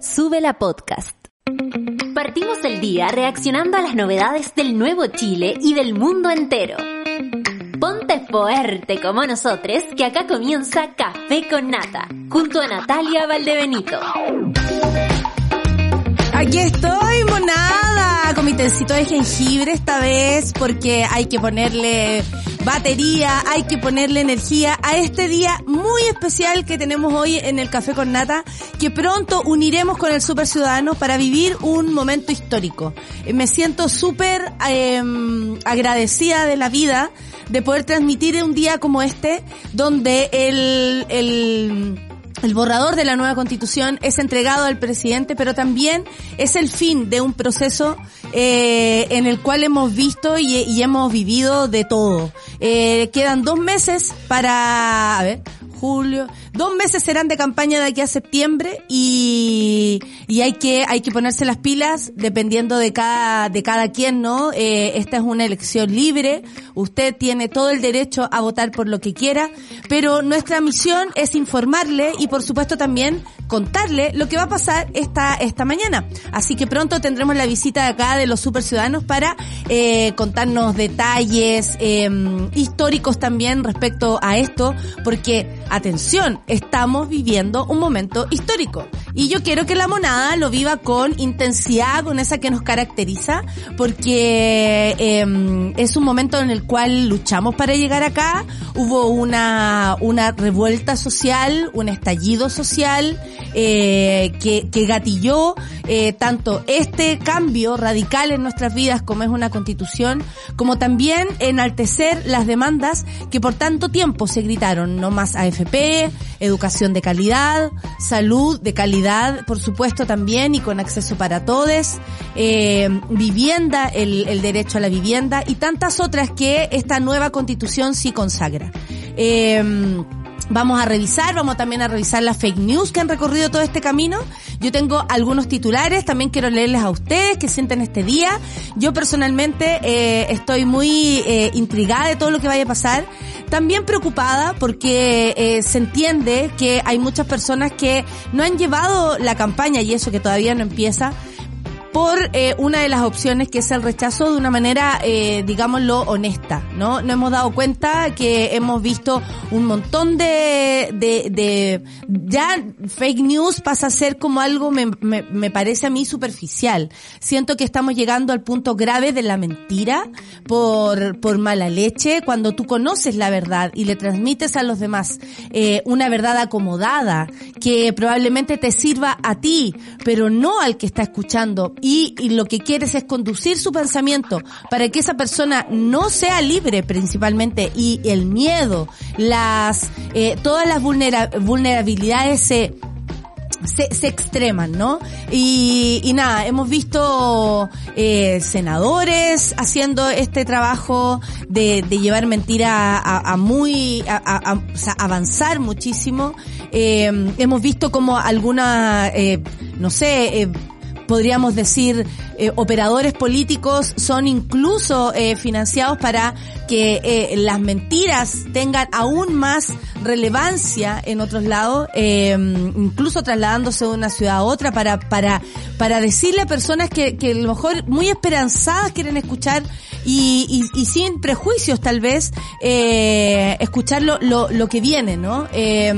Sube la podcast. Partimos el día reaccionando a las novedades del nuevo Chile y del mundo entero. Ponte fuerte como nosotros, que acá comienza Café con Nata, junto a Natalia Valdebenito. Aquí estoy, monada, con mi tecito de jengibre esta vez, porque hay que ponerle batería, hay que ponerle energía a este día muy especial que tenemos hoy en el Café con Nata, que pronto uniremos con el Super Ciudadano para vivir un momento histórico. Eh, Me siento súper em, agradecida de la vida de poder transmitir un día como este, donde el, el el borrador de la nueva constitución es entregado al presidente, pero también es el fin de un proceso eh, en el cual hemos visto y hemos vivido de todo. Eh, quedan dos meses para, a ver, julio, dos meses serán de campaña de aquí a septiembre y, y hay que, hay que ponerse las pilas dependiendo de cada, de cada quien, ¿no? Eh, esta es una elección libre, usted tiene todo el derecho a votar por lo que quiera, pero nuestra misión es informarle y por supuesto también contarle lo que va a pasar esta, esta mañana. Así que pronto tendremos la visita de acá de los super ciudadanos para eh, contarnos detalles eh, históricos también respecto a esto, porque atención, estamos viviendo un momento histórico. Y yo quiero que la monada lo viva con intensidad, con esa que nos caracteriza, porque eh, es un momento en el cual luchamos para llegar acá. Hubo una, una revuelta social, un estallido social, eh, que, que gatilló eh, tanto este cambio radical en nuestras vidas como es una constitución, como también enaltecer las demandas que por tanto tiempo se gritaron, no más AFP, educación de calidad, salud de calidad, por supuesto también y con acceso para todos, eh, vivienda, el, derecho a la vivienda y tantas otras que esta nueva constitución sí consagra. Eh, Vamos a revisar, vamos también a revisar las fake news que han recorrido todo este camino. Yo tengo algunos titulares, también quiero leerles a ustedes que sienten este día. Yo personalmente eh, estoy muy eh, intrigada de todo lo que vaya a pasar. También preocupada porque eh, se entiende que hay muchas personas que no han llevado la campaña y eso que todavía no empieza por eh, una de las opciones que es el rechazo de una manera, eh, digámoslo, honesta, ¿no? No hemos dado cuenta que hemos visto un montón de, de, de ya fake news pasa a ser como algo, me, me, me parece a mí superficial. Siento que estamos llegando al punto grave de la mentira por, por mala leche, cuando tú conoces la verdad y le transmites a los demás eh, una verdad acomodada que probablemente te sirva a ti, pero no al que está escuchando y, lo que quieres es conducir su pensamiento para que esa persona no sea libre principalmente y el miedo, las, eh, todas las vulnera vulnerabilidades se se, se extreman, ¿no? Y, y nada, hemos visto eh, senadores haciendo este trabajo de, de llevar mentira a, a muy, a, a, sea, avanzar muchísimo. Eh, hemos visto como alguna, eh, no sé, eh, podríamos decir, eh, operadores políticos son incluso eh, financiados para que eh, las mentiras tengan aún más relevancia en otros lados, eh, incluso trasladándose de una ciudad a otra para, para, para decirle a personas que, que a lo mejor muy esperanzadas quieren escuchar y, y, y sin prejuicios tal vez, eh, escuchar lo, lo, lo que viene, ¿no? Eh,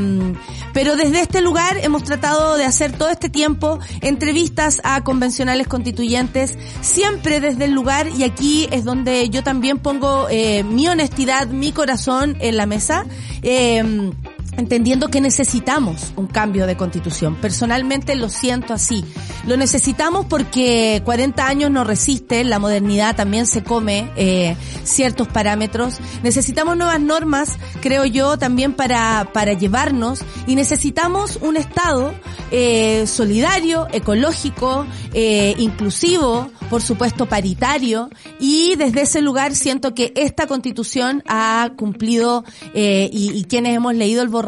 pero desde este lugar hemos tratado de hacer todo este tiempo entrevistas a convencionales constituyentes, siempre desde el lugar y aquí es donde yo también pongo eh, mi honestidad, mi corazón en la mesa. Eh, entendiendo que necesitamos un cambio de constitución. Personalmente lo siento así. Lo necesitamos porque 40 años no resiste, la modernidad también se come eh, ciertos parámetros. Necesitamos nuevas normas, creo yo, también para, para llevarnos y necesitamos un Estado eh, solidario, ecológico, eh, inclusivo, por supuesto paritario y desde ese lugar siento que esta constitución ha cumplido eh, y, y quienes hemos leído el borrador,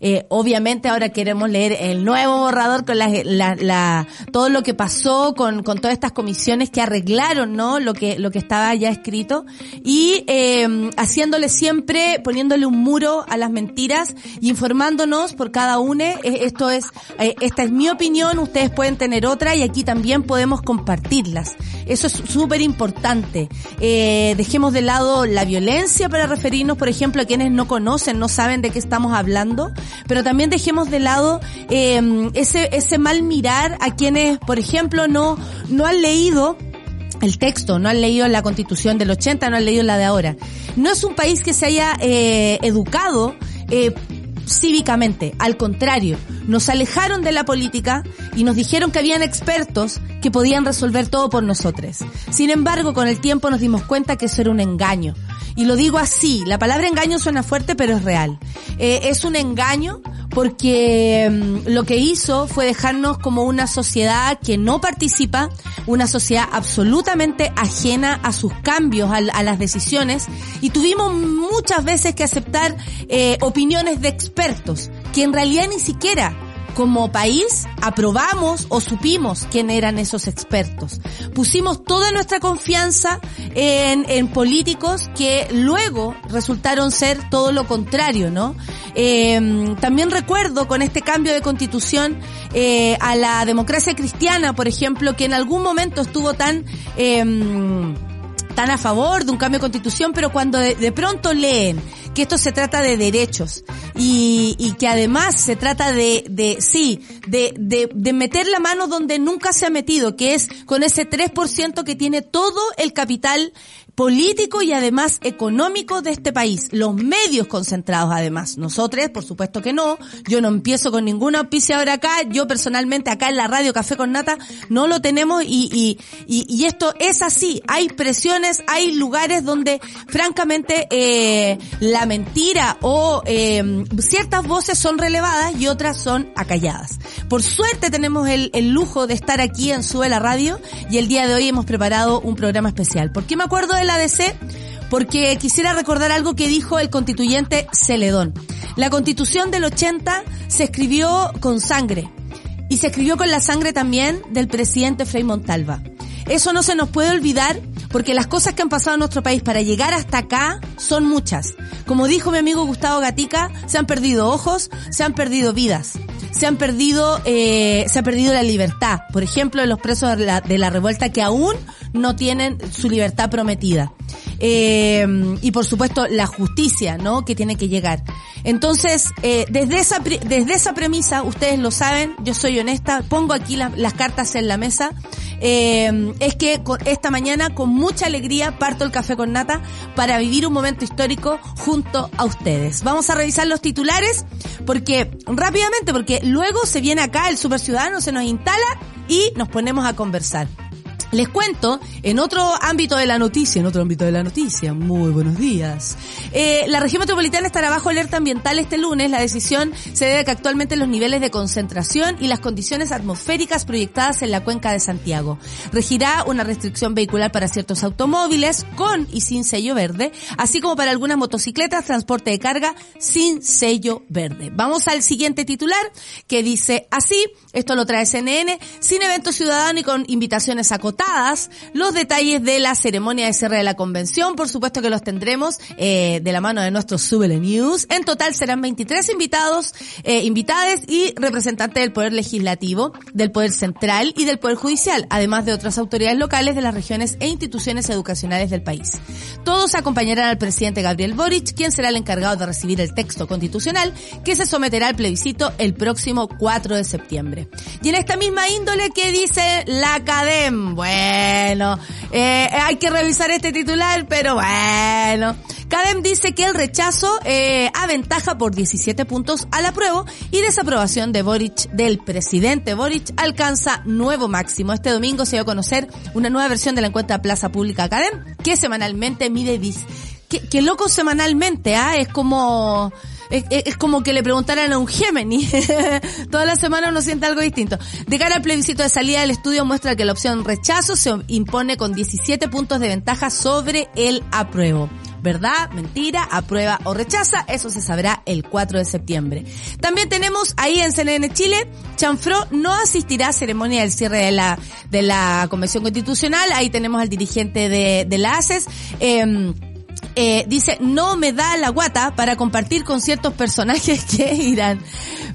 eh, obviamente ahora queremos leer el nuevo borrador con la, la, la, todo lo que pasó con, con todas estas comisiones que arreglaron, ¿no? Lo que, lo que estaba ya escrito y eh, haciéndole siempre, poniéndole un muro a las mentiras y informándonos por cada una. Esto es, eh, esta es mi opinión, ustedes pueden tener otra y aquí también podemos compartirlas. Eso es súper importante. Eh, dejemos de lado la violencia para referirnos, por ejemplo, a quienes no conocen, no saben de qué estamos hablando, pero también dejemos de lado eh, ese, ese mal mirar a quienes, por ejemplo, no, no han leído el texto, no han leído la constitución del 80, no han leído la de ahora. No es un país que se haya eh, educado eh, cívicamente, al contrario, nos alejaron de la política y nos dijeron que habían expertos que podían resolver todo por nosotros. Sin embargo, con el tiempo nos dimos cuenta que eso era un engaño. Y lo digo así, la palabra engaño suena fuerte, pero es real. Eh, es un engaño porque mm, lo que hizo fue dejarnos como una sociedad que no participa, una sociedad absolutamente ajena a sus cambios, a, las decisiones, y tuvimos muchas veces que aceptar eh, opiniones de expertos, que en realidad ni siquiera como país aprobamos o supimos quién eran esos expertos. Pusimos toda nuestra confianza en, en políticos que luego resultaron ser todo lo contrario, ¿no? Eh, también recuerdo con este cambio de constitución eh, a la democracia cristiana, por ejemplo, que en algún momento estuvo tan... Eh, tan a favor de un cambio de constitución, pero cuando de pronto leen que esto se trata de derechos y, y que además se trata de, de sí, de, de, de meter la mano donde nunca se ha metido, que es con ese 3% que tiene todo el capital político y además económico de este país. Los medios concentrados además. Nosotros, por supuesto que no. Yo no empiezo con ninguna auspiciadora acá. Yo personalmente acá en la radio Café con Nata no lo tenemos y, y, y, y esto es así. Hay presiones, hay lugares donde francamente eh, la mentira o eh, ciertas voces son relevadas y otras son acalladas. Por suerte tenemos el, el lujo de estar aquí en Sube la Radio y el día de hoy hemos preparado un programa especial. ¿Por qué me acuerdo de la DC? Porque quisiera recordar algo que dijo el constituyente Celedón. La constitución del 80 se escribió con sangre y se escribió con la sangre también del presidente Frei Montalva. Eso no se nos puede olvidar porque las cosas que han pasado en nuestro país para llegar hasta acá son muchas. Como dijo mi amigo Gustavo Gatica, se han perdido ojos, se han perdido vidas, se han perdido, eh, se ha perdido la libertad. Por ejemplo, los presos de la, de la revuelta que aún no tienen su libertad prometida. Eh, y por supuesto la justicia, ¿no? Que tiene que llegar. Entonces, eh, desde esa desde esa premisa, ustedes lo saben, yo soy honesta, pongo aquí la, las cartas en la mesa. Eh, es que esta mañana con mucha alegría parto el café con nata para vivir un momento histórico junto a ustedes. Vamos a revisar los titulares porque rápidamente porque luego se viene acá el super ciudadano se nos instala y nos ponemos a conversar. Les cuento, en otro ámbito de la noticia, en otro ámbito de la noticia, muy buenos días. Eh, la región metropolitana estará bajo alerta ambiental este lunes. La decisión se debe a que actualmente los niveles de concentración y las condiciones atmosféricas proyectadas en la cuenca de Santiago. Regirá una restricción vehicular para ciertos automóviles con y sin sello verde, así como para algunas motocicletas, transporte de carga sin sello verde. Vamos al siguiente titular que dice así, esto lo trae CNN, sin evento ciudadano y con invitaciones acotadas los detalles de la ceremonia de cierre de la convención, por supuesto que los tendremos eh, de la mano de nuestros Subele News. En total serán 23 invitados, eh, y representantes del Poder Legislativo, del Poder Central y del Poder Judicial, además de otras autoridades locales de las regiones e instituciones educacionales del país. Todos acompañarán al presidente Gabriel Boric, quien será el encargado de recibir el texto constitucional que se someterá al plebiscito el próximo 4 de septiembre. Y en esta misma índole que dice la CADEM, bueno, bueno, eh, hay que revisar este titular, pero bueno. Cadem dice que el rechazo eh, aventaja por 17 puntos al apruebo y desaprobación de Boric, del presidente Boric, alcanza nuevo máximo. Este domingo se dio a conocer una nueva versión de la encuesta Plaza Pública Cadem, que semanalmente mide... Que, que loco semanalmente, ¿ah? Es como es, es, como que le preguntaran a un Gemini. Toda la semana uno siente algo distinto. De cara al plebiscito de salida del estudio muestra que la opción rechazo se impone con 17 puntos de ventaja sobre el apruebo. ¿Verdad? Mentira, aprueba o rechaza, eso se sabrá el 4 de septiembre. También tenemos ahí en CNN Chile, Chanfro no asistirá a ceremonia del cierre de la, de la Convención Constitucional, ahí tenemos al dirigente de, de la ACES, eh, eh, dice, no me da la guata para compartir con ciertos personajes que irán.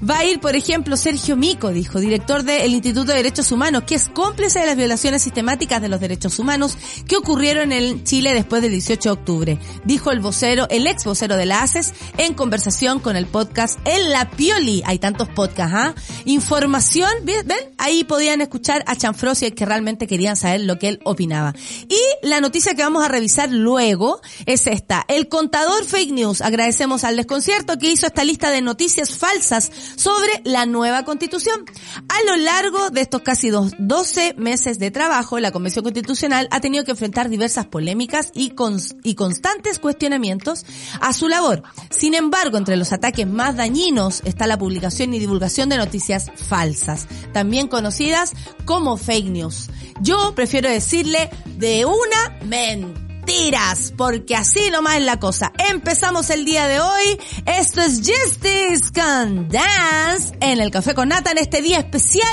Va a ir, por ejemplo, Sergio Mico, dijo, director del Instituto de Derechos Humanos, que es cómplice de las violaciones sistemáticas de los derechos humanos que ocurrieron en Chile después del 18 de octubre. Dijo el vocero, el ex vocero de la ACES, en conversación con el podcast En la Pioli. Hay tantos podcasts, ¿ah? Información, ¿ven? Ahí podían escuchar a Chanfrosi que realmente querían saber lo que él opinaba. Y la noticia que vamos a revisar luego es esta. El contador fake news. Agradecemos al desconcierto que hizo esta lista de noticias falsas sobre la nueva constitución. A lo largo de estos casi dos, 12 meses de trabajo, la Convención Constitucional ha tenido que enfrentar diversas polémicas y, y constantes cuestionamientos a su labor. Sin embargo, entre los ataques más dañinos está la publicación y divulgación de noticias falsas, también conocidas como fake news. Yo prefiero decirle de una mentira mentiras, porque así nomás es la cosa. Empezamos el día de hoy. Esto es Justice con Dance en el Café con Nata en este día especial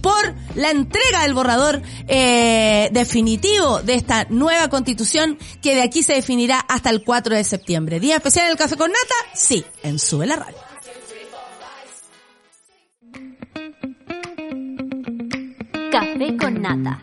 por la entrega del borrador eh, definitivo de esta nueva constitución que de aquí se definirá hasta el 4 de septiembre. Día especial en el Café con Nata, sí, en Sube la Radio. Café con Nata.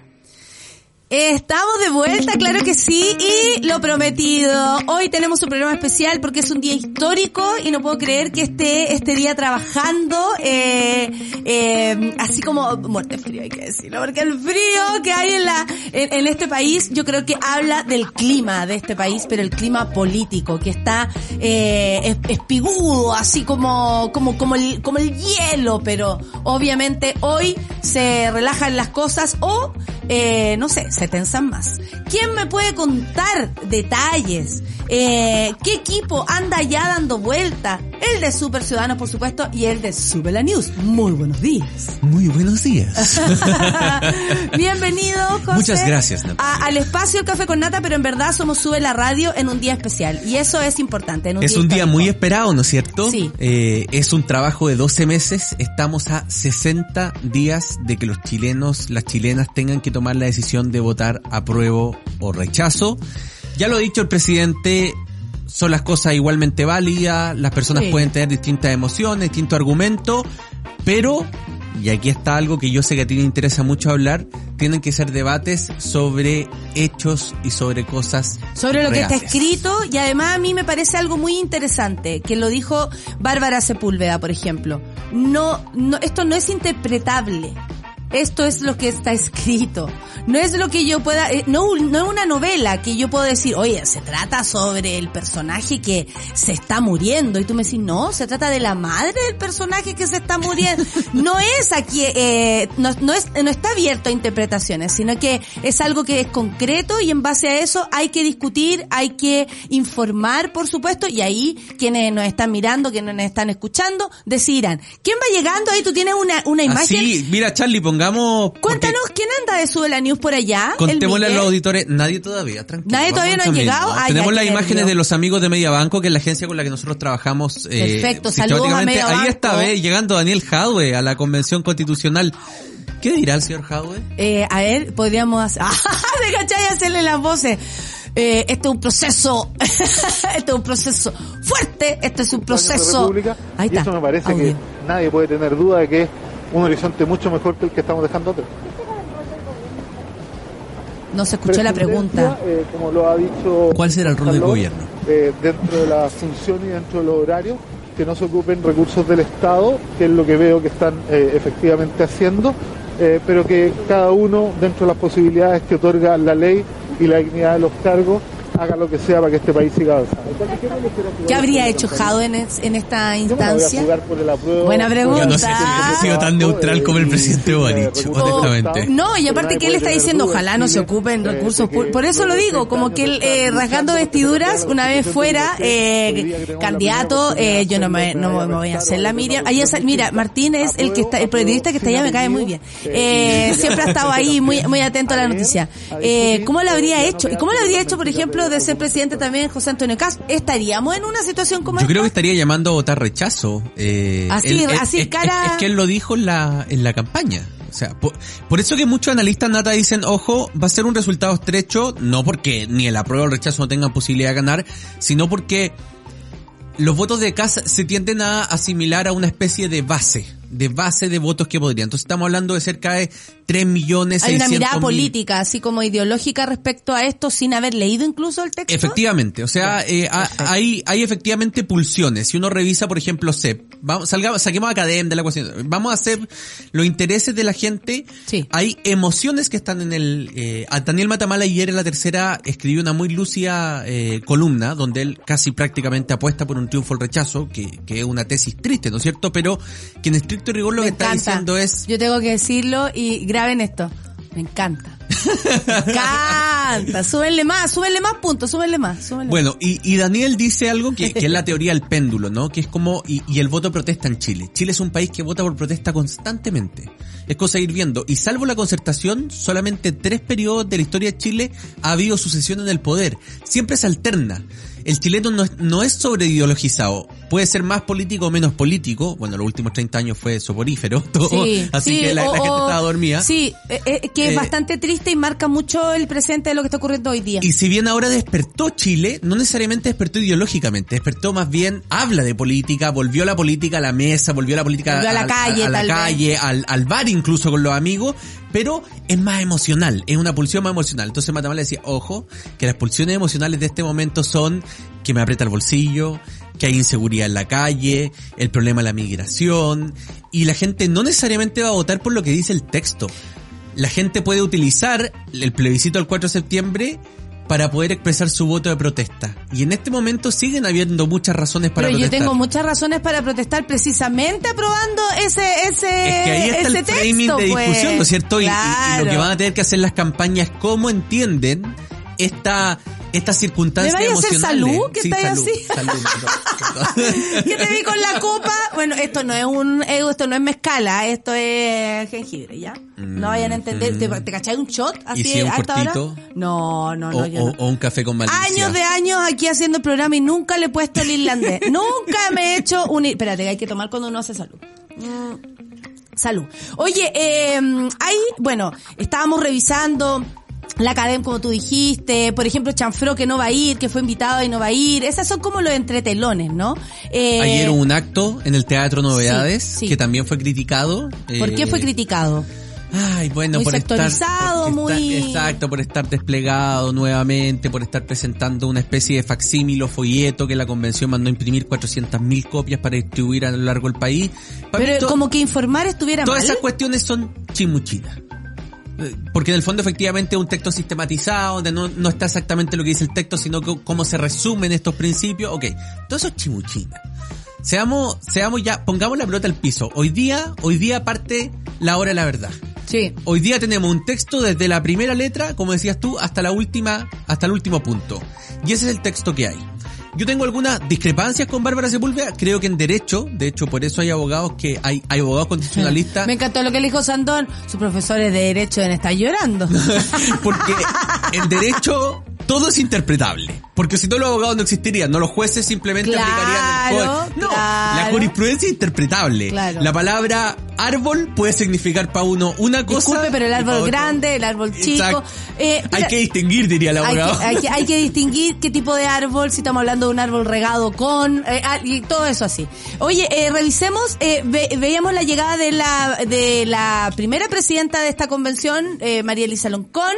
Estamos de vuelta, claro que sí, y lo prometido. Hoy tenemos un programa especial porque es un día histórico y no puedo creer que esté este día trabajando, eh, eh, así como muerte frío hay que decirlo, porque el frío que hay en la en, este país, yo creo que habla del clima de este país, pero el clima político que está eh, espigudo, así como como como el como el hielo, pero obviamente hoy se relajan las cosas o eh, no sé, se tensan más. ¿Quién me puede contar detalles? Eh, ¿Qué equipo anda ya dando vuelta? El de Super Ciudadanos, por supuesto, y el de Super la News. Muy buenos días. Muy buenos días. Bienvenido, José. Muchas gracias. al espacio Café con Nata, pero en verdad somos Sube la Radio en un día especial. Y eso es importante. es un día muy esperado, ¿no es cierto? Sí. Eh, es un trabajo de 12 meses. Estamos a 60 días de que los chilenos, las chilenas tengan que tomar la decisión de votar apruebo o rechazo. Ya lo ha dicho el presidente, son las cosas igualmente válidas, las personas pueden tener distintas emociones, distintos argumentos, pero, y aquí está algo que yo sé que a ti te interesa mucho hablar, tienen que ser debates sobre hechos y sobre cosas. Sobre lo que está escrito y además a mí me parece algo muy interesante, que lo dijo Bárbara Sepúlveda, por ejemplo. No, no, esto no es interpretable esto es lo que está escrito. No es lo que yo pueda, eh, no, no es una novela que yo puedo decir, oye, se trata sobre el personaje que se está muriendo. Y tú me decís, no, se trata de la madre del personaje que se está muriendo. No es aquí, eh, no, no, es, no está abierto a interpretaciones, sino que es algo que es concreto y en base a eso hay que discutir, hay que informar, por supuesto, y ahí quienes nos están mirando, quienes nos están escuchando, decidirán. ¿Quién va llegando? Ahí tú tienes una, una imagen. Sí, mira, Charlie, ponga Cuéntanos, ¿quién anda de Sube la News por allá? Contémosle a los auditores, nadie todavía, tranquilo. Nadie todavía no ha llegado. Tenemos las imágenes de los amigos de Mediabanco, que es la agencia con la que nosotros trabajamos. Eh, Perfecto, saludos a Ahí está, ve, llegando Daniel Jadwe a la Convención Constitucional. ¿Qué dirá el señor Jadwe? Eh, a ver, podríamos hacer, de cachai hacerle las voces. Eh, este es un proceso, este es un proceso fuerte, este es un proceso... Ahí está. Y eso me parece que nadie puede tener duda de que un horizonte mucho mejor que el que estamos dejando atrás. No se escuchó la pregunta. Eh, como lo ha dicho ¿Cuál será el rol del gobierno? Eh, dentro de la función y dentro de los horarios, que no se ocupen recursos del Estado, que es lo que veo que están eh, efectivamente haciendo, pero que cada uno, dentro de las posibilidades que otorga la ley y la dignidad de los cargos, haga lo que sea para que este país siga avanzando. ¿Qué habría hecho Jado en, esta instancia? Buena pregunta. Yo no sé si ha sido tan neutral como el presidente Boric, honestamente. No, y aparte que él está diciendo, ojalá no se ocupen recursos Por eso lo digo, como que él eh, rasgando vestiduras, una vez fuera eh, candidato, eh, yo no me, no me voy a hacer la Miriam. Ahí mira, Martín es el que está, el periodista que está allá, me cae muy bien. Eh, siempre ha estado ahí muy, muy atento a la noticia. Eh, ¿Cómo lo habría hecho? ¿Y cómo lo habría hecho, por ejemplo, de ser presidente también José Antonio Cast, ¿estaríamos en una situación como Yo creo que estaría llamando a votar rechazo. Eh, así, así, cara... Es, que él lo dijo en la, en la campaña. O sea, por, por eso que muchos analistas nata dicen, ojo, va a ser un resultado estrecho, no porque ni el apruebo o el rechazo no tengan posibilidad de ganar, sino porque los votos de casa se tienden a asimilar a una especie de base, de base de votos que podrían. Entonces estamos hablando de cerca de 3 millones Hay una mirada 600 mil. política, así como ideológica respecto a esto, sin haber leído incluso el texto. Efectivamente, o sea, eh, ha- hay, hay efectivamente pulsiones. Si uno revisa, por ejemplo, CEP, vamos, salgamos, saquemos a Academ de la cuestión. Vamos a hacer los intereses de la gente. Sí. Hay emociones que están en el... Eh, a Daniel Matamala ayer en la tercera escribió una muy lúcida eh, columna donde él casi prácticamente apuesta por un triunfo al rechazo, que, que es una tesis triste, ¿no es cierto? Pero que en estricto rigor lo Me que está diciendo es... Yo tengo que decirlo y graben esto. Me encanta. Me encanta. Súbenle más, súbenle más puntos, súbenle más. súbenle Bueno, y, y Daniel dice algo que, que es la teoría del péndulo, ¿no? Que es como, y, y el voto protesta en Chile. Chile es un país que vota por protesta constantemente. Es cosa de ir viendo. Y salvo la concertación, solamente tres periodos de la historia de Chile ha habido sucesión en el poder. Siempre se alterna. El chileno no es, no es sobreideologizado. Puede ser más político o menos político. Bueno, los últimos 30 años fue soporífero. Todo, Sí, así sí, que la, la o- gente o- estaba dormida. Sí, eh, eh, que es Eh, bastante triste y marca mucho el presente de lo que está ocurriendo hoy día. Y si bien ahora despertó Chile, no necesariamente despertó ideológicamente, despertó más bien, habla de política, volvió la política a la mesa, volvió la política Volvió a la al- calle, a, la tal vez. calle, al, al bar incluso con los amigos, pero es más emocional, es una pulsión más emocional. Entonces Matamala decía, ojo, que las pulsiones emocionales de este momento son que me aprieta el bolsillo, que hay inseguridad en la calle, el problema de la migración, y la gente no necesariamente va a votar por lo que dice el texto. La gente puede utilizar el plebiscito del 4 de septiembre para poder expresar su voto de protesta. Y en este momento siguen habiendo muchas razones para Pero yo protestar. tengo muchas razones para protestar precisamente aprobando ese ese Es que ahí está el framing de pues. discusión, ¿no es cierto? Y- y- Y, Claro. lo que van a tener que hacer las campañas, cómo entienden esta estas circunstancias ¿Me vaya a hacer salud? ¿Qué Sí, estáis salud, así? salud, perdón. que te vi con la copa. Bueno, esto no es un, eh, esto no es mezcala, esto es jengibre, ¿ya? No vayan a entender. ¿Te, te cachai un shot así Mm. si es un a esta hora? cortito? No, no, no, o, yo o- no. o un café con malicia. Años de años aquí haciendo el programa y nunca le he puesto el irlandés. nunca me he hecho un... Espérate, que hay que tomar cuando uno hace salud. Mm, Salud. Oye, eh, ahí, bueno, estábamos revisando la academia, como tú dijiste, por ejemplo, Chanfro que no va a ir, que fue invitado y no va a ir. Esas son como los entretelones, ¿no? Eh, Ayer hubo un acto en el Teatro Novedades sí. que también fue criticado. ¿Por qué Eh, fue criticado? Ay, bueno, Muy por estar, sectorizado, porque muy- exacto, por estar desplegado nuevamente, por estar presentando una especie de facsímil o folleto que la convención mandó a imprimir 400.000 copias para distribuir a lo largo del país. Para Pero como que informar estuviera todas mal. esas cuestiones son chimuchinas. Porque en el fondo efectivamente es un texto sistematizado, donde no, no está exactamente lo que dice el texto, sino que cómo se resumen estos principios. Ok, todo eso es chimuchina. Seamos, seamos ya, pongamos la pelota al piso. Hoy día, hoy día parte la hora de la verdad. Sí. Hoy día tenemos un texto desde la primera letra, como decías tú, hasta la última, hasta el último punto. Y ese es el texto que hay. Yo tengo algunas discrepancias con Bárbara Sepúlveda, creo que en derecho, de hecho por eso hay abogados que hay, hay abogados constitucionalistas, Me encantó lo que le dijo Sandón. Sus profesores de derecho deben estar llorando. porque en derecho todo es interpretable. Porque si no los abogados no existirían, no los jueces simplemente Claro, aplicarían el código. No, la claro. jurisprudencia es interpretable. Claro. La palabra árbol puede significar para uno una cosa. Disculpe, pero el árbol grande, el árbol chico. Eh, Hay que distinguir, diría el hay abogado. que, hay, que, hay que distinguir qué tipo de árbol, si estamos hablando de un árbol regado con, eh, ah, y todo eso así. Oye, eh, revisemos, eh, ve- veíamos la llegada de la, de la primera presidenta de esta convención, eh, María Elisa Loncón.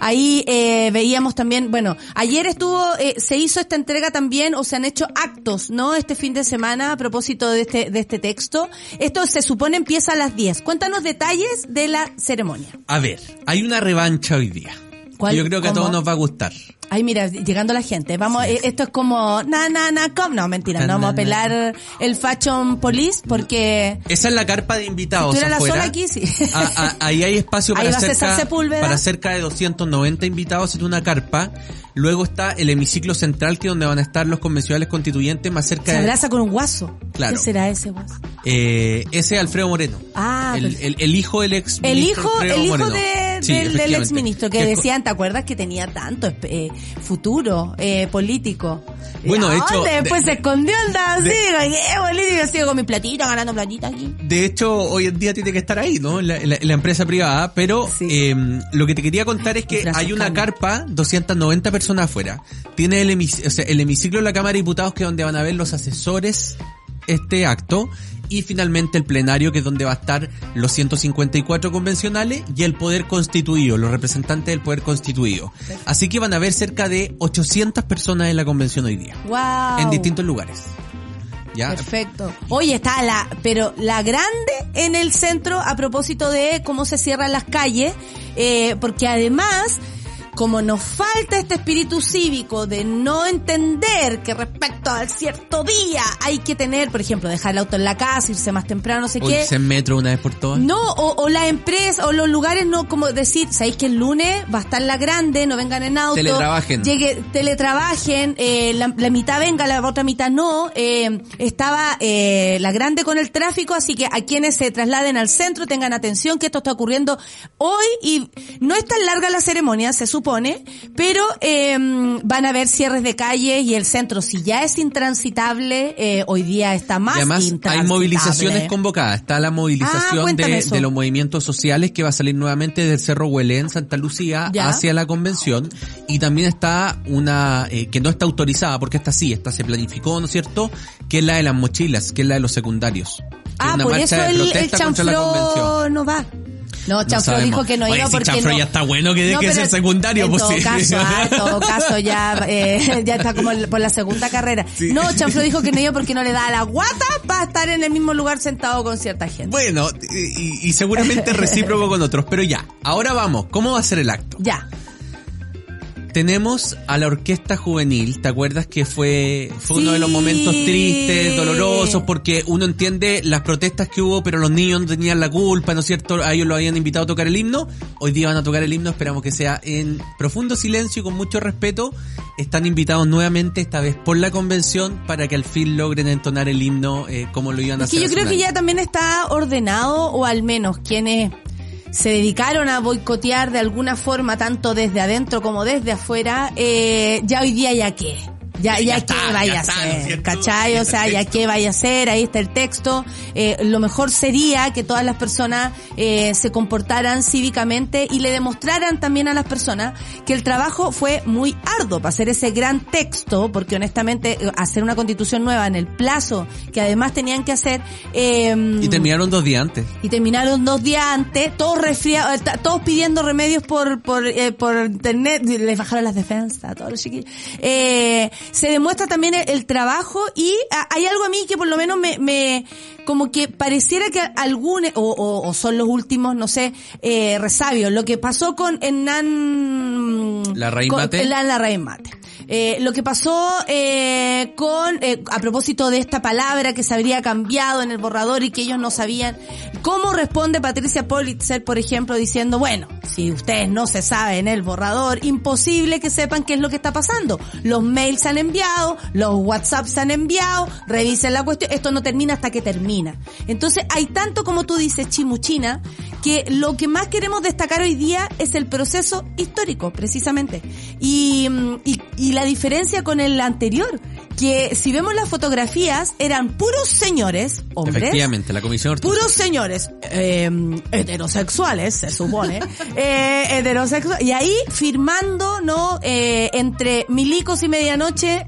Ahí eh, veíamos también, bueno, ayer estuvo, eh, se hizo esta entrega también, o se han hecho actos, ¿no? Este fin de semana a propósito de este, de este texto. Esto se supone empieza a las 10. Cuéntanos detalles de la ceremonia. A ver, hay una revancha hoy día. ¿Cuál? Yo creo que a ¿Cómo? todos nos va a gustar. Ay, mira, llegando la gente. Vamos, eh, esto es como, na, na, na, com. No, mentira, Na, no vamos a na, pelar el Fashion Police porque... Esa es la carpa de invitados. Si tú la sola aquí, sí. A- a- ahí hay espacio Ahí para va César cerca, para cerca de 290 invitados en una carpa. Luego está el hemiciclo central, que es donde van a estar los convencionales constituyentes más cerca Se de... abraza con un guaso. Claro. ¿Qué será ese guaso? Eh, ese es Alfredo Moreno. Ah, el, perfecto. el, el hijo del ex El ministro hijo, Alfredo el hijo Moreno. de, Sí, del, ex ministro, que decían, ¿te acuerdas que tenía tanto eh, futuro eh, político? Bueno, ¿Y de hecho, dónde? de- Después se escondió, andaba así, de- ¿qué político? Sigo con mi platito, ganando platita aquí. De hecho, hoy en día tiene que estar ahí, ¿no? En la, la- empresa privada, pero Sí. eh, lo que te quería contar es que hay una carpa, 290 personas afuera. Tiene el, hemic- o sea, el hemiciclo de la Cámara de Diputados, que es donde van a ver los asesores este acto. Y finalmente el plenario, que es donde va a estar los 154 convencionales y el poder constituido, los representantes del poder constituido. Así que van a haber cerca de 800 personas en la convención hoy día, Wow. en distintos lugares. ¿Ya? Perfecto. Oye, está la, pero la grande en el centro a propósito de cómo se cierran las calles, eh, porque además, como nos falta este espíritu cívico de no entender que respecto a cierto día hay que tener, por ejemplo, dejar el auto en la casa, irse más temprano, no sé O qué. irse en metro una vez por todas. No, o, o la empresa, o los lugares no, como decir, sabéis que el lunes va a estar la grande, no vengan en auto. Teletrabajen. Llegue, teletrabajen, eh, la, la mitad venga, la otra mitad no. Eh, estaba eh, la grande con el tráfico, así que a quienes se trasladen al centro tengan atención que esto está ocurriendo hoy y no es tan larga la ceremonia, se supone, pero eh, van a haber cierres de calles y el centro, si ya es intransitable, eh, hoy día está más Y además hay intransitable. movilizaciones convocadas. Está la Ah, movilización cuéntame de, los movimientos sociales que va a salir nuevamente del Cerro Huelén, en Santa Lucía, Ya. hacia la convención. Y también está una eh, que no está autorizada, porque esta sí, esta se planificó, ¿no es cierto? Que es la de las mochillas, que es la de los secundarios. Ah, una por eso de el, el no va. No, No Chanfló sabemos. dijo que no Oye, iba si porque Chanfló no. ya está bueno que deje de pero ser secundario, en pues todo sí. caso, ah, en todo caso ya, eh, ya está como por la segunda carrera. No, Chanfló dijo que no iba porque no le da la guata para estar en el mismo lugar sentado con cierta gente. Bueno, y, y seguramente recíproco con otros, pero ya, ahora vamos, ¿cómo va a ser el acto? Ya. Tenemos a la orquesta juvenil, ¿te acuerdas que fue, fue uno de los momentos tristes, dolorosos, porque uno entiende las protestas que hubo, pero los niños no tenían la culpa, ¿no es cierto? A ellos lo habían invitado a tocar el himno, hoy día van a tocar el himno, esperamos que sea en profundo silencio y con mucho respeto. Están invitados nuevamente, esta vez por la convención, para que al fin logren entonar el himno eh, como lo iban a Es que hacer. yo creo que ya también está ordenado, o al menos quienes se dedicaron a boicotear de alguna forma, tanto desde adentro como desde afuera, eh, ya hoy día ya qué. Ya, ya, Ya qué vaya ya a está, ¿no es ser? ¿cachai? O sea, ya qué vaya a ser, ahí está el texto. Eh, lo mejor sería que todas las personas eh, se comportaran cívicamente y le demostraran también a las personas que el trabajo fue muy arduo para hacer ese gran texto, porque honestamente eh, hacer una constitución nueva en el plazo que además tenían que hacer, eh, Y terminaron dos días antes. y terminaron dos días antes, todos resfriados, eh, todos pidiendo remedios por por eh, por internet, les bajaron las defensas, a todos los chiquillos. Eh, se demuestra también el, el trabajo y ah, hay algo a mí que por lo menos me, me como que pareciera que algunos, o, o- o son los últimos, no sé, eh, resabios, lo que pasó con Hernán... La Raíz con- Mate. La, la Raíz Mate. Eh, lo que pasó eh, con, eh, a propósito de esta palabra que se habría cambiado en el borrador y que ellos no sabían, ¿cómo responde Patricia Politzer, por ejemplo, diciendo, bueno, si ustedes no se saben el borrador, imposible que sepan qué es lo que está pasando. Los mails se enviado, los WhatsApps se han enviado, revisen la cuestión, esto no termina hasta que termina. Entonces hay tanto como tú dices, chimuchina, que lo que más queremos destacar hoy día es el proceso histórico, precisamente. Y, mm, y la diferencia con el anterior, que si vemos las fotografías, eran puros señores, hombres, Efectivamente, la comisión ortodoxa. puros señores eh, heterosexuales, se supone, eh, heterosexuales, y ahí firmando, ¿no? Eh, entre milicos y medianoche,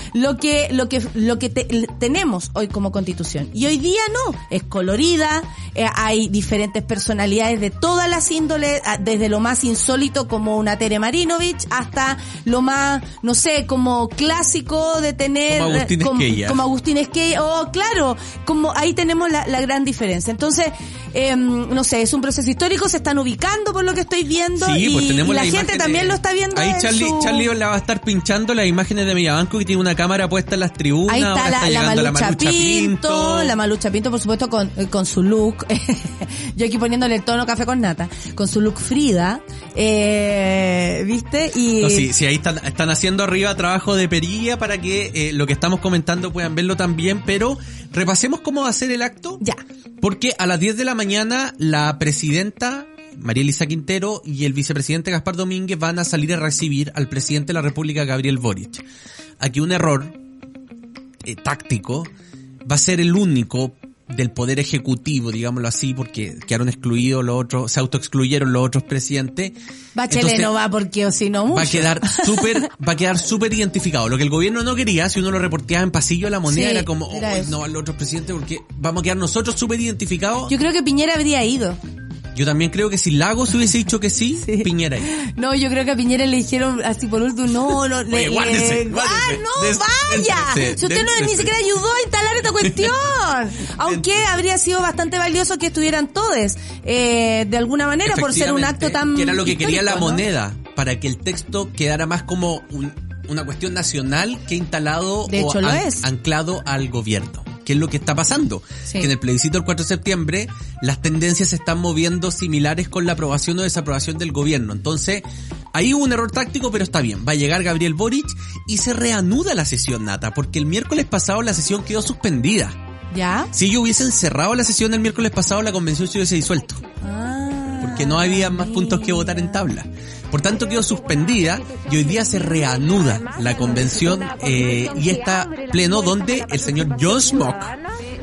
lo que, lo que, lo que te- tenemos hoy como constitución. Y hoy día no, es colorida, eh, hay diferentes personalidades de todas las índoles, ah, desde lo más insólito como una Tere Marinovich hasta lo más, no sé, como clásico de tener Como Agustín eh, como- Esquella. como Agustín Esquella, oh, claro, como ahí tenemos la, la gran diferencia. Entonces, em, no sé, es un proceso histórico, se están ubicando por lo que estoy viendo Sí, y, pues y la gente también lo está viendo Ahí Charlie, su- Charlie la va a estar pinchando las imágenes de Villabanco que tiene una cámara puesta en las tribunas. Ahí está la, Malucha, Pinto, la Malucha Pinto, por supuesto, con, eh, con su look. Yo aquí poniéndole el tono café con nata. Con su look Frida. Eh, ¿Viste? Y... No, sí, sí, ahí están, están haciendo arriba trabajo de perilla para que eh, lo que estamos comentando puedan verlo también, pero repasemos cómo va a ser el acto. Ya. Porque a las 10 de la mañana la presidenta María Elisa Quintero y el vicepresidente Gaspar Domínguez van a salir a recibir al presidente de la República, Gabriel Boric. Aquí un error eh, táctico va a ser el único del poder ejecutivo, digámoslo así, porque quedaron excluidos los otros, se autoexcluyeron los otros presidentes. Bachelet Entonces, no va porque o si no mucho. va a quedar súper va a quedar súper identificado lo que el gobierno no quería si uno lo reporteaba en pasillo la moneda Sí, era como era "Oh, eso. no al otro presidente porque vamos a quedar nosotros súper identificados Yo creo que Piñera habría ido. Yo también creo que si Lagos hubiese dicho que sí, Sí. Piñera ahí No, yo creo que a Piñera le dijeron así por último, no, no, le, Oye, guárdese. ¡Ah, no, Des- vaya! si usted no, ni siquiera ayudó a instalar esta cuestión. Aunque habría sido bastante valioso que estuvieran todos, eh, de alguna manera, por ser un acto tan que era lo que quería la moneda para que el texto quedara más como un- una cuestión nacional que instalado De o hecho, an- anclado al gobierno que es lo que está pasando. Sí. que en el plebiscito del 4 de septiembre las tendencias se están moviendo similares con la aprobación o desaprobación del gobierno. Entonces ahí hubo un error táctico pero está bien. Va a llegar Gabriel Boric y se reanuda la sesión nata porque el miércoles pasado la sesión quedó suspendida. ¿Ya? si ellos hubiesen cerrado la sesión el miércoles pasado la convención se hubiese disuelto. Ah, porque no había más puntos que votar en tabla. Por tanto quedó suspendida y hoy día se reanuda la convención eh, y está pleno donde el señor John Smock,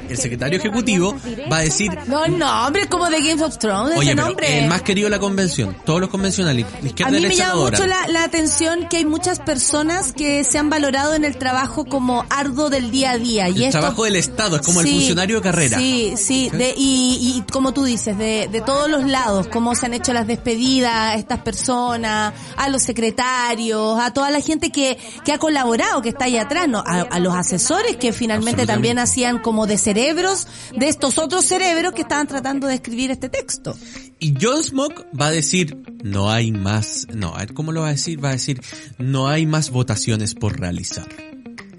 el secretario ejecutivo, va a decir, No, no, hombre, como de Game of Thrones, oye, ese pero el más querido de la convención, todos los convencionales, A mí me llama mucho la, la atención que hay muchas personas que se han valorado en el trabajo como arduo del día a día. y El esto, trabajo del Estado es como el funcionario de carrera. Sí, sí, de, y, y como tú dices, de, de todos los lados, cómo se han hecho las despedidas a estas personas, a los secretarios, a toda la gente que, que ha colaborado, que está ahí atrás, ¿no? a, a los asesores que finalmente también hacían como de cerebros de estos otros cerebros que estaban tratando de escribir este texto. Y John Smock va a decir, no hay más, no, a ver cómo lo va a decir, va a decir, no hay más votaciones por realizar.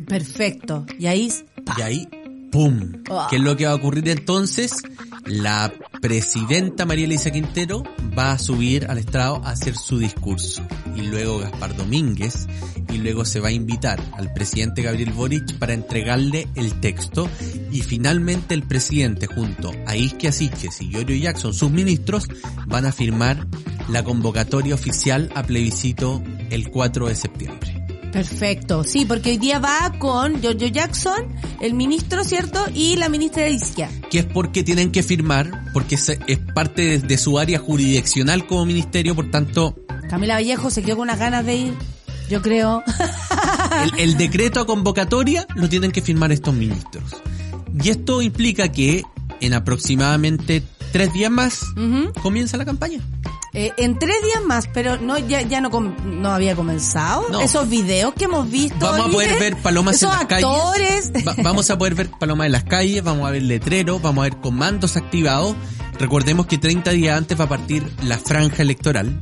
Perfecto. Y ahí, pa. Y ahí, ¡pum! Ah. ¿Qué es lo que va a ocurrir entonces? La presidenta María Elisa Quintero va a subir al estrado a hacer su discurso. Y luego Gaspar Domínguez, y luego se va a invitar al presidente Gabriel Boric para entregarle el texto. Y finalmente el presidente junto a Isque Asiches y Giorgio Jackson, sus ministros, van a firmar la convocatoria oficial a plebiscito el 4 de septiembre. Perfecto, sí, porque hoy día va con Giorgio Jackson, el ministro, ¿cierto? Y la ministra de izquierda. que es porque tienen que firmar, porque es, es parte de, de su área jurisdiccional como ministerio, por tanto, Camila Vallejo se quedó con unas ganas de ir, yo creo. el, el decreto a convocatoria lo tienen que firmar estos ministros. Y esto implica que en aproximadamente tres días más comienza la campaña. Eh, en tres días más, pero no ya ya no com- no había comenzado. No. Esos videos que hemos visto. Vamos a poder ver palomas esos en las actores. calles. Va- vamos a poder ver palomas en las calles, vamos a ver letreros, vamos a ver comandos activados. Recordemos que 30 días antes va a partir la franja electoral,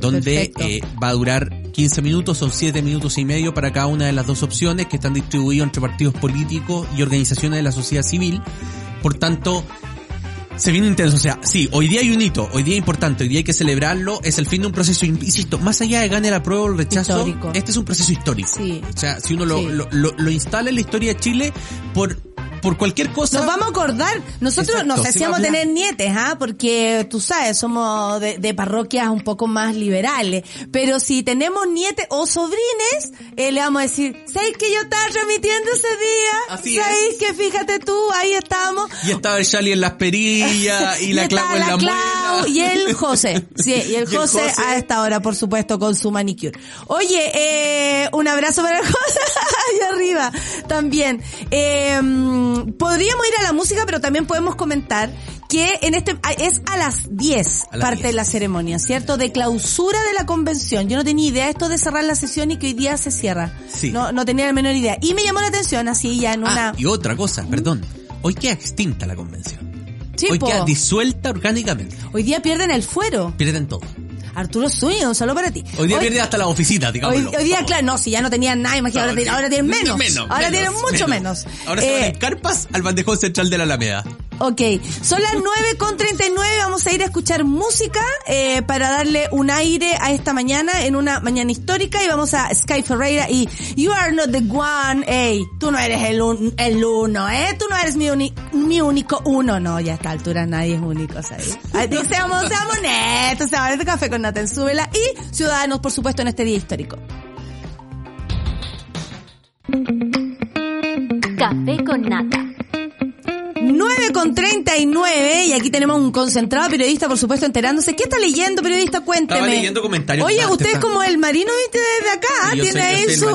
donde eh, va a durar 15 minutos, son 7 minutos y medio para cada una de las dos opciones que están distribuidos entre partidos políticos y organizaciones de la sociedad civil. Por tanto, se viene intenso, o sea, sí, hoy día hay un hito, hoy día importante, hoy día hay que celebrarlo, es el fin de un proceso, insisto, más allá de gane la prueba o el rechazo, Histórico. este es un proceso histórico. Sí. O sea, si uno lo, Sí. lo, lo, lo instala en la historia de Chile por, por cualquier cosa. Nos vamos a acordar. Nosotros Exacto, no sé se si va a vamos a hablar. tener nietes, ¿ah? Porque tú sabes, somos de, de parroquias un poco más liberales. Pero si tenemos nietes o sobrines, eh, le vamos a decir, ¿sabes que yo estaba transmitiendo ese día? Así ¿Sabes que fíjate tú, ahí estamos? Y estaba el Shali en las perillas y, la estaba Clau en la, Clau muela. y el José. Sí, y el, Y el José, José. a esta hora, por supuesto, con su manicure. Oye, eh, un abrazo para el José allá arriba también. Eh, podríamos ir a la música, pero también podemos comentar que en este es a las 10 A las parte 10. de la ceremonia, ¿cierto? De clausura de la convención. Yo no tenía idea esto de cerrar la sesión y que hoy día se cierra. Sí. No, no tenía la menor idea. Y me llamó la atención así ya en una... Ah, y otra cosa, perdón. Hoy queda extinta la convención. Sí, Hoy po. queda disuelta orgánicamente. Hoy día pierden el fuero. Pierden todo. Arturo Zúñiga, un saludo para ti. Hoy día pierde hasta la oficina, Hoy, digámoslo. hoy día, claro, no, si ya no tenían nada, imagínate, ahora, tienen- ahora tienen menos. ahora tienen mucho menos. Ahora se van Eh, en carpas al bandejón central de la Alameda. Ok, son las 9 con 39, vamos a ir a escuchar música eh, para darle un aire a esta mañana, en una mañana histórica, y vamos a Sky Ferreira y You Are Not The One, ey, tú no eres el, un- el uno, eh, tú no eres mi, uni- mi único uno, no, ya a esta altura nadie es único, ¿sabes? Seamos, seamos honestos, seamos honestos, café con Nata en Súbela y Ciudadanos, por supuesto, en este día histórico. Café con nata. 9 con 39 y aquí tenemos un concentrado periodista, por supuesto, enterándose. ¿Qué está leyendo, periodista? Cuénteme. Estaba leyendo comentarios. Oye, usted te es como el marino, viste, desde acá. Yo Tiene soy- yo ahí soy el su...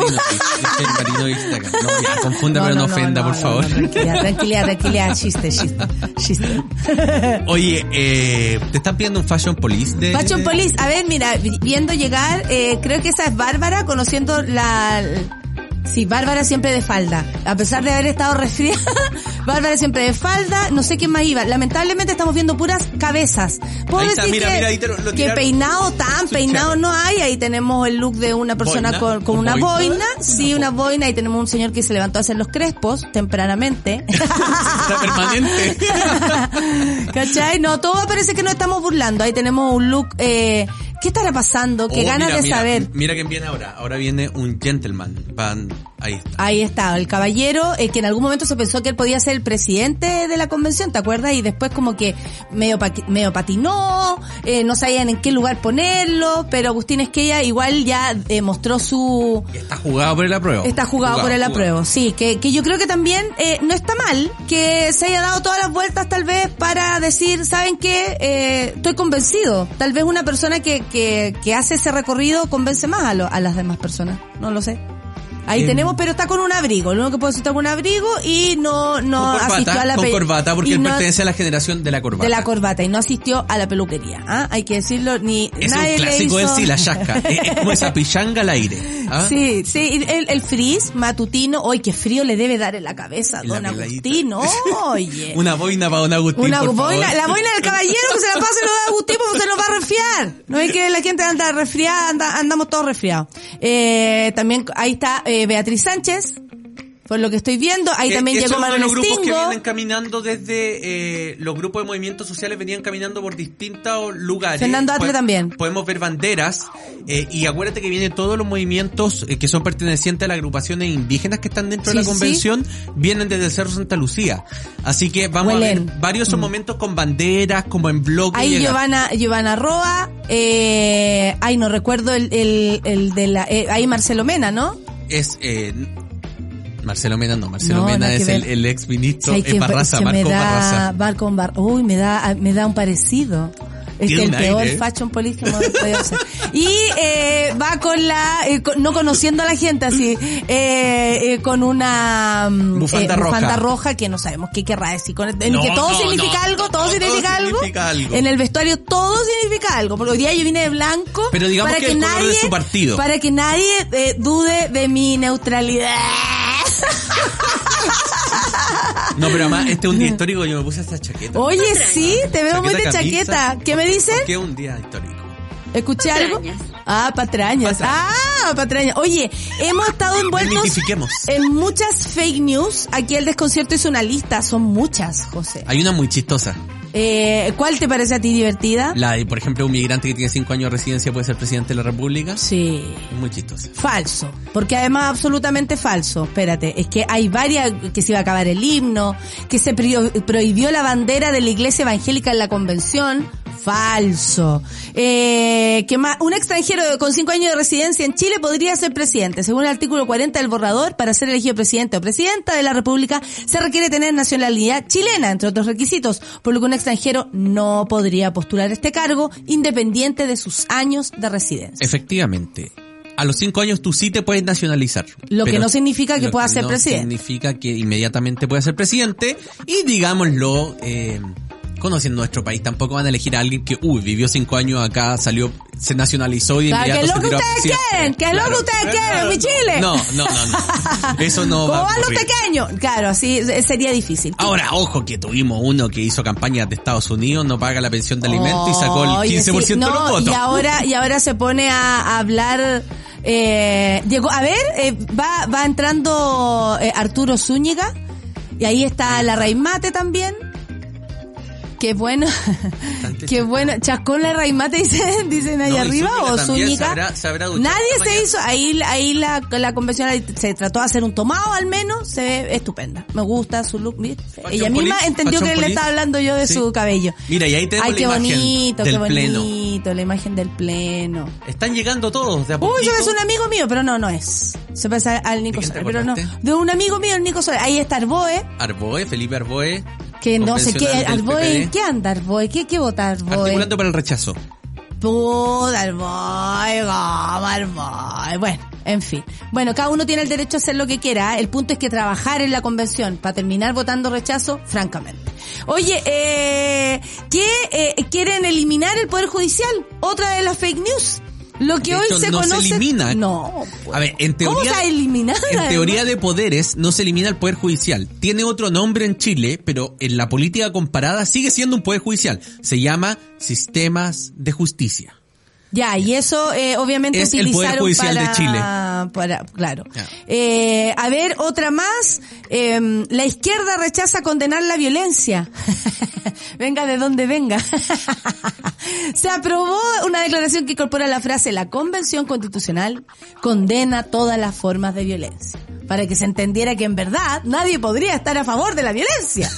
marino, viste acá. No, ya, confunda, pero no, ofenda, por favor. tranquilidad, tranquilidad, tranquilidad. Chiste, chiste, chiste. Oye, eh, te están pidiendo un fashion police de... Fashion Police, a ver, mira, vi- viendo llegar, eh, creo que esa es Bárbara, conociendo la... Sí, Bárbara siempre de falda. A pesar de haber estado resfriada, Bárbara siempre de falda, no sé quién más iba. Lamentablemente estamos viendo puras cabezas. Puedo Ahí está, decir mira, que, mira, ahí te lo- lo que tiraron. peinado tan, peinado no hay. Ahí tenemos el look de una persona Boina, con, con con una boina. boina. Sí, una boina. Ahí tenemos un señor que se levantó a hacer los crespos tempranamente. Está permanente. ¿Cachai? No, todo parece que nos estamos burlando. Ahí tenemos un look, eh, ¿qué estará pasando? Qué Oh, ganas mira, de mira, saber. Mira quién viene ahora. Ahora viene un gentleman. Van, ahí está. Ahí está, el caballero, eh, que en algún momento se pensó que él podía ser el presidente de la convención, ¿te acuerdas? Y después como que medio, pa- medio patinó, eh, no sabían en qué lugar ponerlo, pero Agustín Esquella igual ya eh, mostró su... Está jugado por el apruebo. Está jugado, por el apruebo, sí, que, que yo creo que también eh, no está mal que se haya dado todas las vueltas tal vez para decir, ¿saben qué? Eh, estoy convencido. Tal vez una persona que, que, que hace ese recorrido convence más a, lo- a las demás personas, no lo sé. Ahí Em. tenemos, pero está con un abrigo. Lo único que puedo decir está con un abrigo y no, no con asistió a la con corbata, porque y él no- pertenece a la generación de la corbata. de la corbata y no asistió a la peluquería. ¿ah? Hay que decirlo, ni Es nadie un le clásico hizo... del sí, la yasca. es, es como esa pichanga al aire. ¿ah? Sí, sí, el, el frizz matutino, hoy qué frío le debe dar en la cabeza a don. Agustín, oye. Una boina para don Agustín, Una por boina, favor. la boina del caballero que se la pase lo da Agustín porque se nos va a resfriar. No es que la gente anda resfriada, anda- andamos todos resfriados. Eh, también ahí está eh, Beatriz Sánchez, por lo que estoy viendo. Ahí Que- también que llegó son Manuel los grupos que Stingo. vienen caminando desde eh, los grupos de movimientos sociales venían caminando por distintos lugares. Fernando Atle también. Podemos ver banderas eh, y acuérdate que vienen todos los movimientos eh, que son pertenecientes a las agrupaciones indígenas que están dentro Sí, de la convención vienen desde el Cerro Santa Lucía. Así que vamos Huelen. a ver varios esos momentos con banderas como en bloque. Ahí. Giovanna, Giovanna Roa, eh, ay no recuerdo el, el, el de la, eh, ahí Marcelo Mena, ¿no? Es eh, Marcelo Mena no, Marcelo No, Mena es el, el ex ministro ¿Sabes eh, qué? Barraza, Marco da, Barraza. Marco Bar- uy, me da, me da un parecido. Es Tiene el peor aire. fashion police que hemos podido hacer. Y eh, va con la, eh, con- no conociendo a la gente así, eh, eh, con una mm, Bufanda roja. bufanda roja que no sabemos qué querrá decir. Con, en No, que todo no, significa no, algo, todo, todo significa, algo. significa algo. En el vestuario todo significa algo. Porque hoy día yo vine de blanco Pero digamos para que que, el de su partido. para que nadie eh, dude de mi neutralidad. No, pero además este es un día histórico, yo me puse esta chaqueta. Oye, sí, te veo muy de Chaqueta, camisa. chaqueta. ¿Qué me dices? ¿Qué es un día histórico? ¿Escuché algo? Ah, patrañas. Patrañas. Ah, patrañas. Oye, hemos estado envueltos Desmitifiquemos. en muchas fake news. Aquí el desconcierto hizo una lista. Son muchas, José. Hay una muy chistosa. Eh, ¿Cuál te parece a ti divertida? La de, por ejemplo, un migrante que tiene cinco años de residencia puede ser presidente de la República. Sí. Es muy chistosa. Falso, porque además absolutamente falso. Espérate, es que hay varias que se iba a acabar el himno, que se pro- prohibió la bandera de la Iglesia Evangélica en la convención. Falso. Eh, que más, un extranjero con cinco años de residencia en Chile podría ser presidente. Según el artículo 40 del borrador, para ser elegido presidente o presidenta de la República se requiere tener nacionalidad chilena, entre otros requisitos, por lo que un extranjero no podría postular este cargo independiente de sus años de residencia. Efectivamente. A los cinco años tú sí te puedes nacionalizar. Lo que no significa que lo puedas ser no presidente. significa que inmediatamente puedas ser presidente. Y digámoslo, eh, conociendo nuestro país, tampoco van a elegir a alguien que, uy, vivió cinco años acá, salió, se nacionalizó y de Claro, inmediato que es lo se que ustedes quieren, que es lo que ustedes quieren, mi Chile. No, no, no, no. Eso no ¿Cómo va a van los pequeños? Claro, así eh, sería difícil. Ahora, ojo que tuvimos uno que hizo campañas de Estados Unidos, no paga la pensión de alimentos y sacó el 15% Oye, sí, de no, los votos. Y ahora, y ahora se pone a, a hablar, eh, llegó, a ver, eh, va, va entrando eh, Arturo Zúñiga, y ahí está la Raíz Mate también. Qué bueno. Qué bueno. Chascón la raimate dicen, dicen ahí No, arriba o Zúñiga. duchado Nadie se mañana. hizo, ahí, ahí la, la convención se trató de hacer un tomado al menos, se ve estupenda. Me gusta su look. Ella misma police, entendió que fashion le police. estaba hablando yo de Sí. su cabello. Mira, y ahí tenemos Ay, la qué imagen bonito, del qué pleno. bonito, la imagen del pleno. Están llegando todos de a Uy, poquito. se parece un amigo mío, pero no, no es. Se parece al Nico ¿De quién te Soler, pero no. De un amigo mío, el Nico Soler. Ahí está Arboe, Arboe, Felipe Arboe. Que no sé qué, Arboe, PPD, ¿en qué anda Arboe? ¿Qué, qué vota Arboe? Articulando para el rechazo. Puta, Arboe, goma, Arboe. Bueno, en fin. Bueno, cada uno tiene el derecho a hacer lo que quiera. ¿eh? El punto es que trabajar en la convención para terminar votando rechazo, francamente. Oye, eh, ¿qué eh, quieren eliminar el Poder Judicial? Otra de las fake news. Lo que De hoy hecho, se no se elimina. No. pues. A ver, en teoría. En teoría de poderes no se elimina el poder judicial. Tiene otro nombre en Chile, pero en la política comparada sigue siendo un poder judicial. Se llama sistemas de justicia. Ya, y eso eh, obviamente Es el Poder utilizaron Judicial de para, Chile. para- claro. Eh, a ver, otra más. Eh, la izquierda rechaza condenar la violencia. venga de donde venga. Se aprobó una declaración que incorpora la frase la Convención Constitucional condena todas las formas de violencia. Para que se entendiera que en verdad nadie podría estar a favor de la violencia.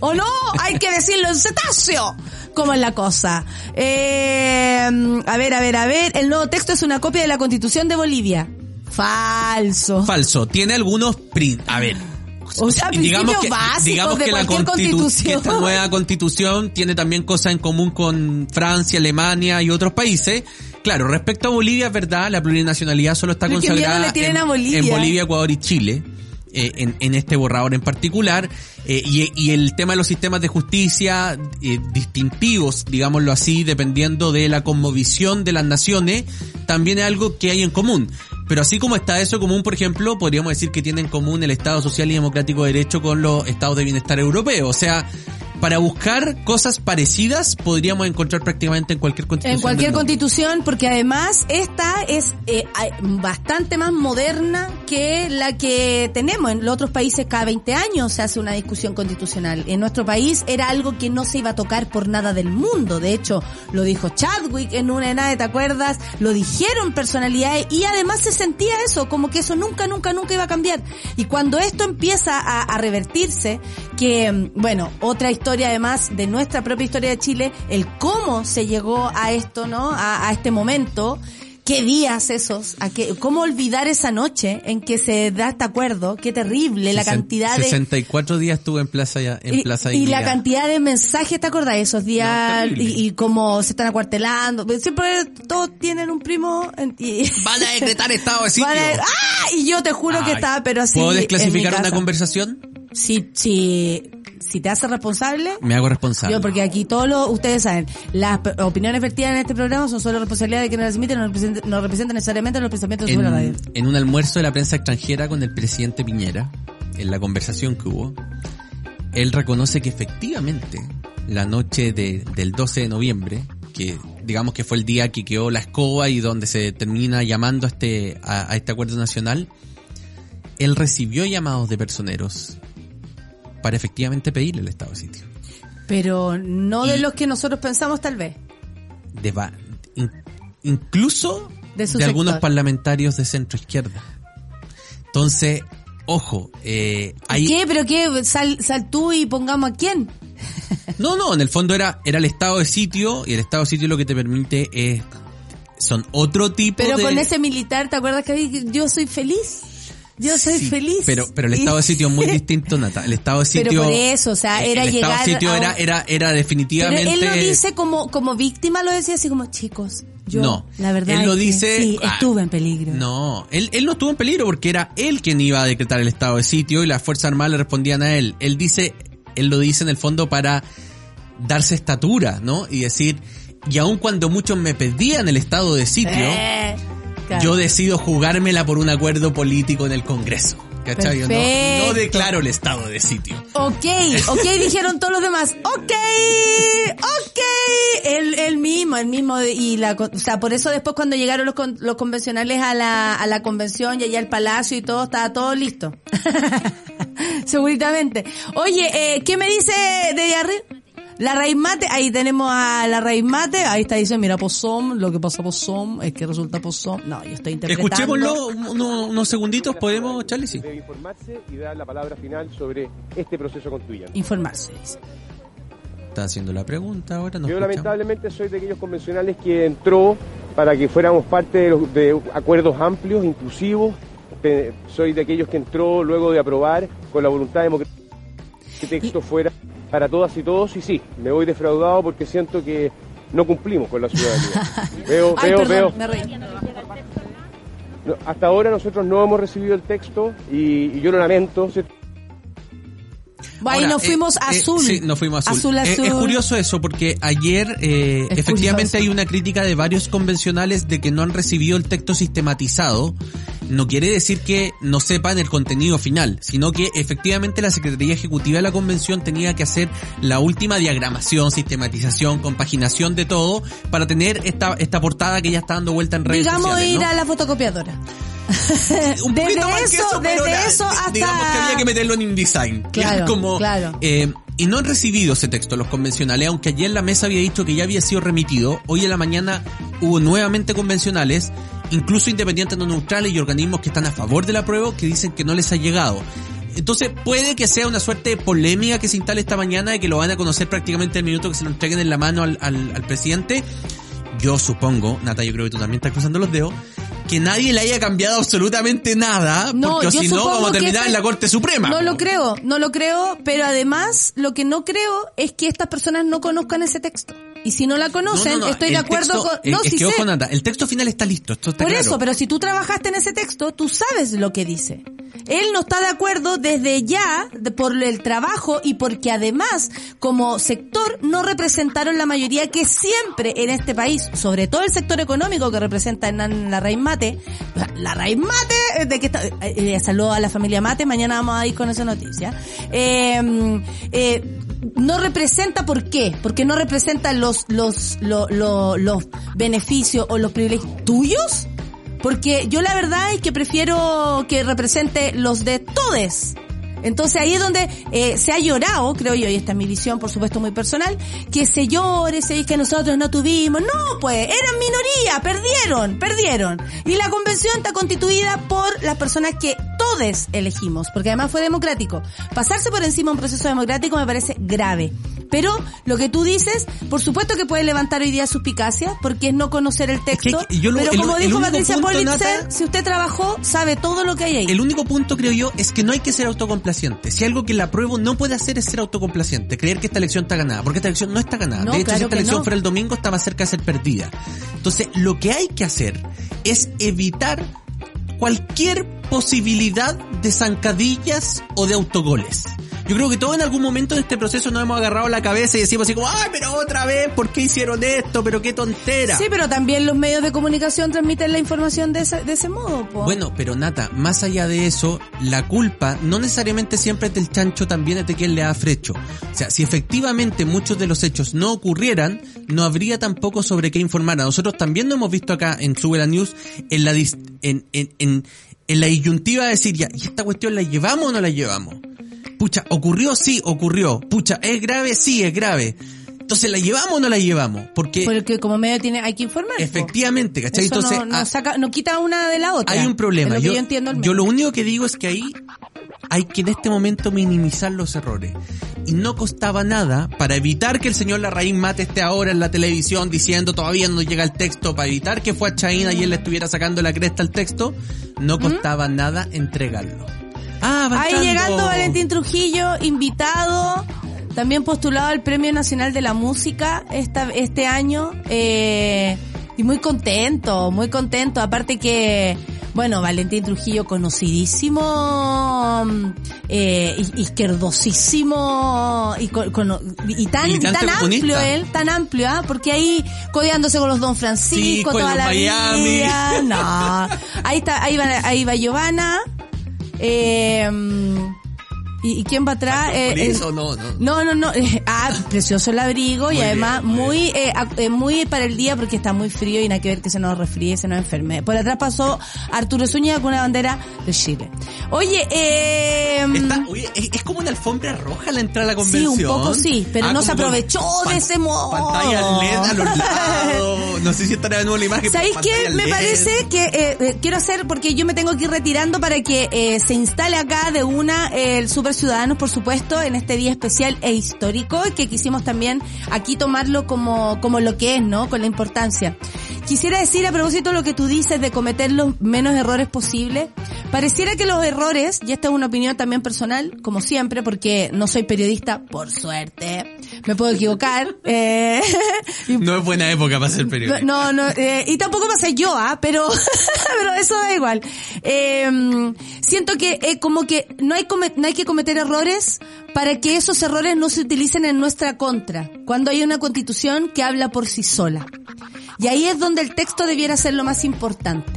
¿O no? Hay que decirlo en cetáceo. ¿Cómo es la cosa? Eh, a ver, a ver, a ver. El nuevo texto es una copia de la Constitución de Bolivia. Falso. Falso. Tiene algunos a ver. O sea, principios básicos de cualquier constitu- constitución. que esta nueva constitución tiene también cosas en común con Francia, Alemania y otros países. Claro, respecto a Bolivia, es verdad, la plurinacionalidad solo está Pero consagrada en, Bolivia. en Bolivia, Ecuador y Chile. eh, en, en este borrador en particular, eh, y, y el tema de los sistemas de justicia eh, distintivos, digámoslo así, dependiendo de la conmovisión de las naciones, también es algo que hay en común. Pero así como está eso común, por ejemplo, podríamos decir que tiene en común el Estado Social y Democrático de Derecho con los estados de bienestar europeos. O sea, para buscar cosas parecidas podríamos encontrar prácticamente en cualquier constitución. En cualquier constitución, porque además esta es eh, bastante más moderna que la que tenemos. En los otros países cada 20 años se hace una discusión constitucional. En nuestro país era algo que no se iba a tocar por nada del mundo. De hecho, lo dijo Chadwick en una de ¿te acuerdas? Lo dijeron personalidades y además se sentía eso, como que eso nunca, nunca, nunca iba a cambiar. Y cuando esto empieza a, a revertirse, que, mm, bueno, otra historia además de nuestra propia historia de Chile, el cómo se llegó a esto, ¿no? A, a este momento. ¿Qué días esos? ¿A qué, ¿Cómo olvidar esa noche en que se da este acuerdo? Qué terrible la Sesen- cantidad de... 64 días estuve en Plaza ya, en Y, Plaza y la cantidad de mensajes, ¿te acordás? Esos días y, y cómo se están acuartelando. Siempre todos tienen un primo. y- Van a decretar estado de sitio. A- ¡Ah! Y yo te juro que estaba, pero así. ¿Puedo en mi desclasificar una conversación? Si, si, si te hace responsable, Me hago responsable. yo, porque aquí todos los, ustedes saben, las opiniones vertidas en este programa son solo responsabilidad de quienes las emiten, no representan, no representan necesariamente los pensamientos de la radio. en, en un almuerzo de la prensa extranjera con el presidente Piñera, en la conversación que hubo, él reconoce que efectivamente la noche de- del 12 de noviembre, que digamos que fue el día que quedó la escoba y donde se termina llamando a este, a, a este acuerdo nacional, él recibió llamados de personeros para efectivamente pedirle el estado de sitio. Pero no de los que nosotros pensamos tal vez. De va- in- incluso De algunos parlamentarios de centro izquierda. Entonces, ojo, eh, hay, ¿Qué? ¿Pero qué? Sal, sal tú y pongamos a quién. no, no, en el fondo era, era el estado de sitio y el estado de sitio lo que te permite es, son otro tipo Pero de... con ese militar, ¿te acuerdas que yo soy feliz? Yo soy Sí, feliz. Pero, pero el estado de sitio es muy distinto, Nata. El estado de Pero sitio... por eso, o sea, era el llegar estado de sitio a era, era, era Pero definitivamente... él lo dice como, como víctima, lo decía así como, chicos, yo, no, la verdad él lo es que dice. sí, ah, estuve en peligro. No, él, él no estuvo en peligro porque era él quien iba a decretar el estado de sitio y las fuerzas armadas le respondían a él. Él dice, él lo dice en el fondo para darse estatura, ¿no? Y decir, y aun cuando muchos me pedían el estado de sitio, Eh, claro. yo decido jugármela por un acuerdo político en el Congreso. ¿Cachai? Yo No, declaro el estado de sitio. Ok, ok, dijeron todos los demás. Ok, ok. El, el mismo, el mismo. Y la, o sea, por eso después cuando llegaron los, con- los convencionales a la, a la convención y allá al palacio y todo, estaba todo listo. Seguritamente. Oye, eh, ¿qué me dice de arriba? La raíz mate, ahí tenemos a la raíz mate, ahí está diciendo, mira, posom, lo que pasa posom, es que resulta posom. No, yo estoy interpretando. Escuchémoslo unos, unos segunditos, ¿podemos, Charlie? Sí. Debe informarse y dar la palabra final sobre este proceso constituyente. Informarse, dice. Está haciendo la pregunta ahora. No Yo escuchamos. lamentablemente soy de aquellos convencionales que entró para que fuéramos parte de, los, de acuerdos amplios, inclusivos. Soy de aquellos que entró luego de aprobar con la voluntad democrática que el texto fuera para todas y todos y sí, me voy defraudado porque siento que no cumplimos con la ciudadanía. veo, Ay, veo, perdón, veo. me reí. No, hasta ahora nosotros no hemos recibido el texto y, y yo lo lamento. ¿cierto? Ahí Ahora, nos fuimos eh, eh, azul. sí, nos fuimos azul. Azul, Eh. Es, curioso eso porque ayer eh, Es efectivamente curioso. hay una crítica de varios convencionales de que no han recibido el texto sistematizado. No quiere decir que no sepan el contenido final, sino que efectivamente la Secretaría Ejecutiva de la Convención tenía que hacer la última diagramación, sistematización, compaginación de todo para tener esta, esta portada que ya está dando vuelta en redes Digamos sociales. ir ¿no? a la fotocopiadora. un Desde más que eso- eso, pero desde la- eso hasta- digamos que había que meterlo en InDesign. Claro, como, claro. eh, y no han recibido ese texto los convencionales, aunque ayer la mesa había dicho que ya había sido remitido. Hoy en la mañana hubo nuevamente convencionales, incluso independientes no neutrales y organismos que están a favor de la prueba que dicen que no les ha llegado. Entonces puede que sea una suerte de polémica que se instale esta mañana de que lo van a conocer prácticamente el minuto que se lo entreguen en la mano al, al, al presidente. Yo supongo, Nata, yo creo que tú también estás cruzando los dedos, que nadie le haya cambiado absolutamente nada, No, porque si no vamos a terminar esta- en la Corte Suprema. No lo creo, no lo creo, pero además lo que no creo es que estas personas no conozcan ese texto. Y si no la conocen, No, no, no, estoy de acuerdo texto- con... eh, No, es que ojo, Nata, el texto final está listo, esto está Por claro. eso, pero si tú trabajaste en ese texto, tú sabes lo que dice. Él no está de acuerdo desde ya por el trabajo y porque además, como sector, no representaron la mayoría que siempre en este país, sobre todo el sector económico que representa en la raíz mate, la raíz mate, eh, de que está, eh, eh, saludo a la familia mate, mañana vamos a ir con esa noticia. Eh, eh, no representa por qué porque no representa los los lo- lo- los beneficios o los privilegios tuyos porque yo la verdad es que prefiero que represente los de todes entonces ahí es donde eh, se ha llorado, creo yo, y esta es mi visión, por supuesto, muy personal, que se llore, se dice que nosotros no tuvimos. No, pues, eran minoría, perdieron, perdieron. Y la convención está constituida por las personas que todos elegimos, porque además fue democrático. Pasarse por encima de un proceso democrático me parece grave. Pero lo que tú dices, por supuesto que puede levantar hoy día suspicacias, porque es no conocer el texto. que yo lo- pero el- como el dijo único Patricia Politzer, si usted trabajó, sabe todo lo que hay ahí. El único punto, creo yo, es que no hay que ser autocomplaciente. Si algo que la prueba no puede hacer es ser autocomplaciente, creer que esta elección está ganada, porque esta elección no está ganada. No, de hecho, claro si esta elección no. fuera el domingo, está más cerca de ser perdida. Entonces, lo que hay que hacer es evitar cualquier posibilidad de zancadillas o de autogoles. Yo creo que todos en algún momento de este proceso nos hemos agarrado la cabeza y decimos así como, ay, pero otra vez, ¿por qué hicieron esto? Pero qué tontera. Sí, pero también los medios de comunicación transmiten la información de ese, de ese modo, po. Bueno, pero Nata, más allá de eso, la culpa no necesariamente siempre es del chancho, también es de quien le ha frecho. O sea, si efectivamente muchos de los hechos no ocurrieran, no habría tampoco sobre qué informar. A Nosotros también lo hemos visto acá en Sube la News, en la, dis- en, en, en, en la disyuntiva de decir, ya, ¿y esta cuestión la llevamos o no la llevamos? Pucha, ¿ocurrió? Sí, ocurrió. Pucha, ¿es grave? Sí, es grave. Entonces, ¿la llevamos o no la llevamos? Porque Porque como medio tiene, hay que informar. efectivamente, ¿cachai? Eso Entonces, no, no ah, saca, no quita una de la otra. hay un problema. Lo yo, yo, lo único que digo es que ahí hay que en este momento minimizar los errores. Y no costaba nada para evitar que el señor Larraín Mate esté ahora en la televisión diciendo todavía no llega el texto, para evitar que fue a Chaina y él le estuviera sacando la cresta al texto, no costaba nada entregarlo. Ah, va Ahí llegando Valentín Trujillo, invitado, también postulado al Premio Nacional de la Música esta, este año, eh, y muy contento, muy contento, aparte que, bueno, Valentín Trujillo conocidísimo, mm, eh, iz- izquierdosísimo, y, con- cono- y tan, y tan amplio él, tan amplio, ¿ah? porque ahí codeándose con los Don Francisco Sí, con toda la Miami. vida, no, ahí está, ahí va, ahí va Giovanna, eh, ¿Y, y quién va atrás? Eh, eh, no, no. no, no, no. eh, Ah, precioso el abrigo y además bien, muy muy eh, eh, muy para el día porque está muy frío y nada que ver que se nos resfríe, se nos enferme. Por atrás pasó Arturo Zúñiga con una bandera de Chile. Oye, eh, Está- oye, es, es como una alfombra roja la entrada a la Sí, convención. un poco sí, pero Ah, no se aprovechó de ese modo. Pantallas LED a los lados. No sé si estará de nuevo la imagen. ¿Sabéis qué? Me LED. parece que eh, eh, quiero hacer, porque yo me tengo que ir retirando para que eh, se instale acá de una eh, el Super Ciudadanos, por supuesto, en este día especial e histórico, que quisimos también aquí tomarlo como, como lo que es, ¿no? Con la importancia. Quisiera decir a propósito de lo que tú dices de cometer los menos errores posibles. Pareciera que los errores, y esta es una opinión también personal, como siempre, porque no soy periodista, por suerte, me puedo equivocar, eh, No es buena época para ser periodista. no, no, eh, y tampoco pasa yo, ¿ah? Pero, pero eso da igual. Eh, siento que eh, como que no hay, come- no hay que cometer errores para que esos errores no se utilicen en nuestra contra, cuando hay una constitución que habla por sí sola. Y ahí es donde el texto debiera ser lo más importante.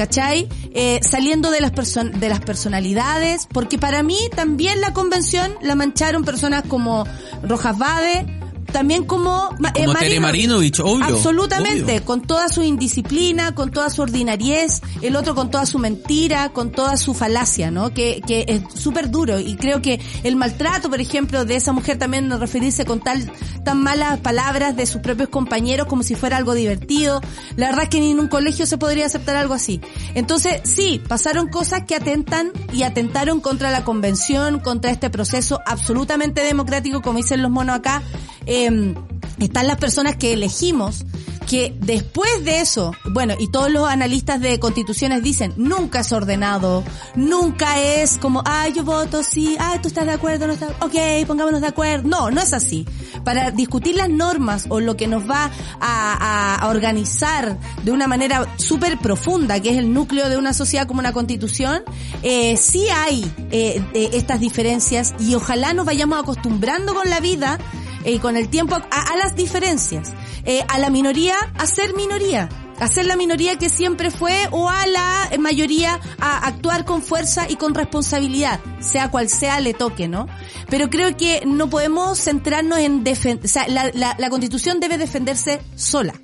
¿Cachai? Eh, saliendo de las, de las personalidades, porque para mí también la convención la mancharon personas como Rojas Bade, también como, ma- Como Tere Marinovich, obvio, Absolutamente, obvio. con toda su indisciplina, con toda su ordinariez, el otro con toda su mentira, con toda su falacia, ¿no? Que, que es súper duro y creo que el maltrato, por ejemplo, de esa mujer también no referirse con tal, tan malas palabras de sus propios compañeros como si fuera algo divertido. La verdad es que ni en un colegio se podría aceptar algo así. Entonces, sí, pasaron cosas que atentan y atentaron contra la convención, contra este proceso absolutamente democrático, como dicen los monos acá. Eh, están las personas que elegimos que después de eso, bueno, y todos los analistas de constituciones dicen, nunca es ordenado, nunca es como, ah, yo voto, sí, ah, tú estás de acuerdo, no estás, ok, pongámonos de acuerdo. No, no es así. Para discutir las normas o lo que nos va a, a- a organizar de una manera súper profunda, que es el núcleo de una sociedad como una constitución, eh, sí hay eh, eh, estas diferencias y ojalá nos vayamos acostumbrando con la vida eh, con el tiempo a, las diferencias, eh, a la minoría a ser minoría, a ser la minoría que siempre fue o a la mayoría a actuar con fuerza y con responsabilidad, sea cual sea le toque, ¿no? Pero creo que no podemos centrarnos en defender, o sea, la, la, constitución debe defenderse sola.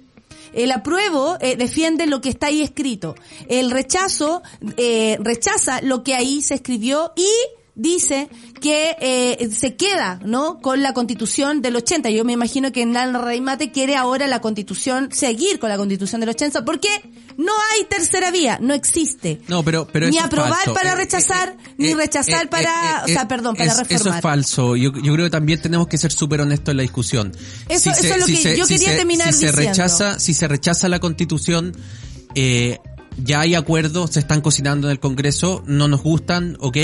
El apruebo eh, defiende lo que está ahí escrito. El rechazo rechaza lo que ahí se escribió y dice que eh, se queda, ¿no? Con la constitución del 80. Yo me imagino que Nalna Reimate quiere ahora la constitución, seguir con la constitución del 80, porque no hay tercera vía, no existe. No, pero, pero Ni aprobar falso. para rechazar, eh, ni rechazar para, o sea, perdón, para es- reformar. Eso es falso. Yo, yo creo que también tenemos que ser súper honestos en la discusión. Eso- eso es lo que yo quería terminar si se rechaza, si se rechaza la constitución, eh, ya hay acuerdos, se están cocinando en el Congreso, no nos gustan, ok,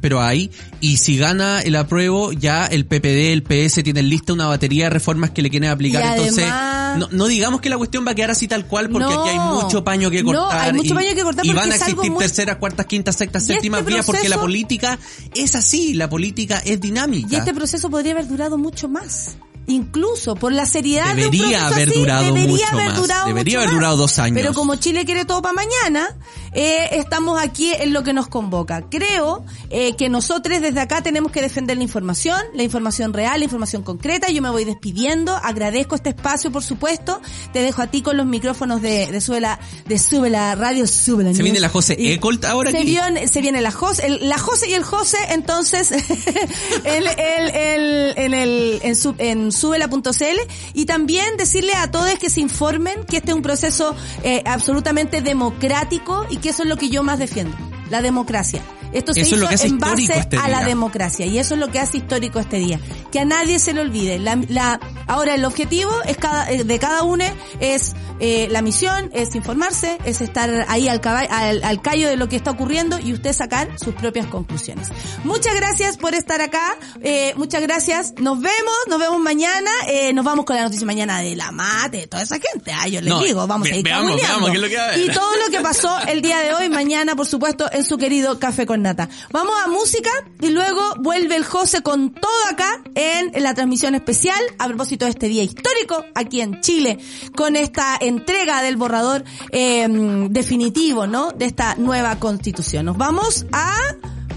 pero hay. Y si gana el apruebo, ya el PPD, el PS tienen lista una batería de reformas que le quieren aplicar. Y Entonces, además- no, no digamos que la cuestión va a quedar así tal cual, porque No. aquí hay mucho paño que No, cortar. hay mucho y, paño que cortar y van a existir muy- terceras, cuartas, quintas, sextas, Y este séptimas vías, porque la política es así, la política es dinámica. Y este proceso podría haber durado mucho más. Incluso por la seriedad de un Debería proceso haber así, durado debería mucho haber más. durado Debería mucho haber durado dos años. Pero como Chile quiere todo para mañana, eh, estamos aquí en lo que nos convoca. Creo eh, que nosotros desde acá tenemos que defender la información, la información real, la información concreta. Yo me voy despidiendo. Agradezco este espacio, por supuesto. Te dejo a ti con los micrófonos de, de Sube la, de Sube la Radio, Sube la ¿Se viene la José Ecolt ahora se viene, se viene la José, el- la José y el José, entonces, el, el, el, en el, en, su, en subela.cl y también decirle a todos que se informen que este es un proceso eh, absolutamente democrático y que eso es lo que yo más defiendo, la democracia. Esto se Eso es hizo hace en base este a la democracia y eso es lo que hace histórico este día. Que a nadie se le olvide. La, la, ahora el objetivo es cada, eh, de cada uno es eh, la misión, es informarse, es estar ahí al, caba- al, al callo de lo que está ocurriendo y usted sacar sus propias conclusiones. Muchas gracias por estar acá. eh, muchas gracias. Nos vemos, nos vemos mañana. eh, nos vamos con la noticia mañana de la mate, de toda esa gente. Ah, yo les No, digo, vamos ve- a ir veamos, veamos qué es lo que va a. Y todo lo que pasó el día de hoy, mañana, por supuesto, en su querido Café con Vamos a música y luego vuelve el José con todo acá en la transmisión especial a propósito de este día histórico aquí en Chile con esta entrega del borrador eh, definitivo, ¿no? De esta nueva constitución. Nos vamos a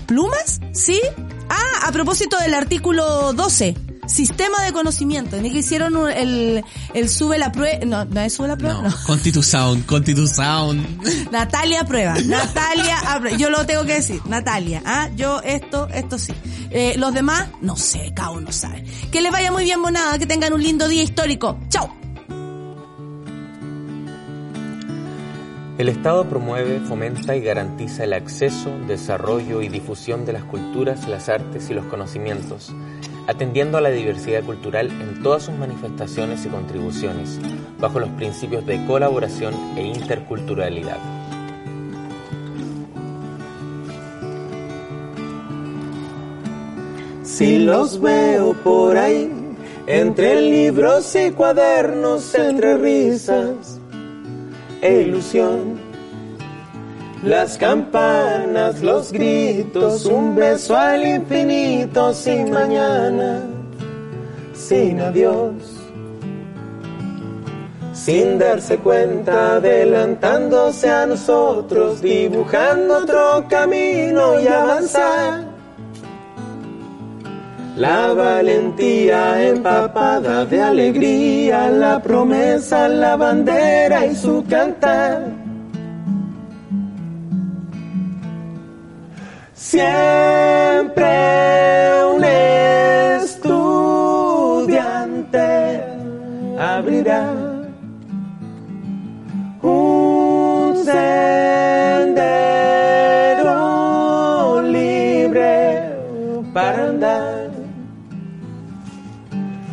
plumas, ¿sí? Ah, a propósito del artículo 12. Sistema de conocimiento. Ni que hicieron un- el, el sube la prueba. No, no es sube la prueba. No, No. Constitución, Constitución. Natalia prueba. Natalia aprueba. Yo lo tengo que decir. Natalia. Ah, yo esto, esto sí. Eh, los demás, no sé, cada uno sabe. Que les vaya muy bien, monada. Que tengan un lindo día histórico. Chao. El Estado promueve, fomenta y garantiza el acceso, desarrollo y difusión de las culturas, las artes y los conocimientos, atendiendo a la diversidad cultural en todas sus manifestaciones y contribuciones, bajo los principios de colaboración e interculturalidad. Si los veo por ahí, entre libros y cuadernos, entre risas e ilusión. Las campanas, los gritos, un beso al infinito sin mañana, sin adiós. Sin darse cuenta, adelantándose a nosotros, dibujando otro camino y avanzar. La valentía empapada de alegría, la promesa, la bandera y su cantar. Siempre un estudiante abrirá un sendero libre para andar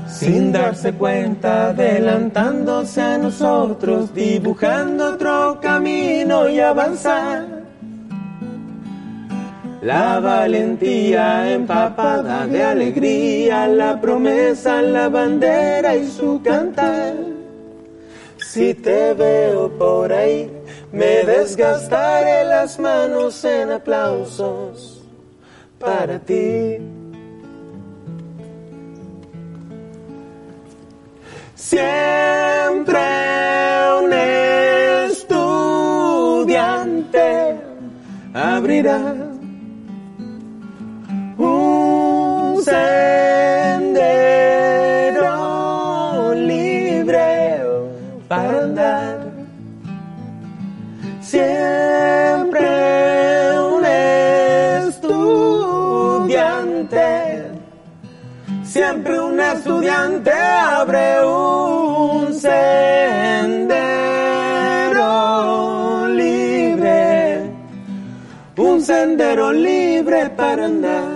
sin darse cuenta, adelantándose a nosotros, dibujando otro camino y avanzar. La valentía empapada de alegría, la promesa, la bandera y su cantar. Si te veo por ahí, me desgastaré las manos en aplausos para ti. Siempre un estudiante abrirá un sendero libre para andar. Siempre un estudiante, siempre un estudiante abre un sendero libre, un sendero libre para andar.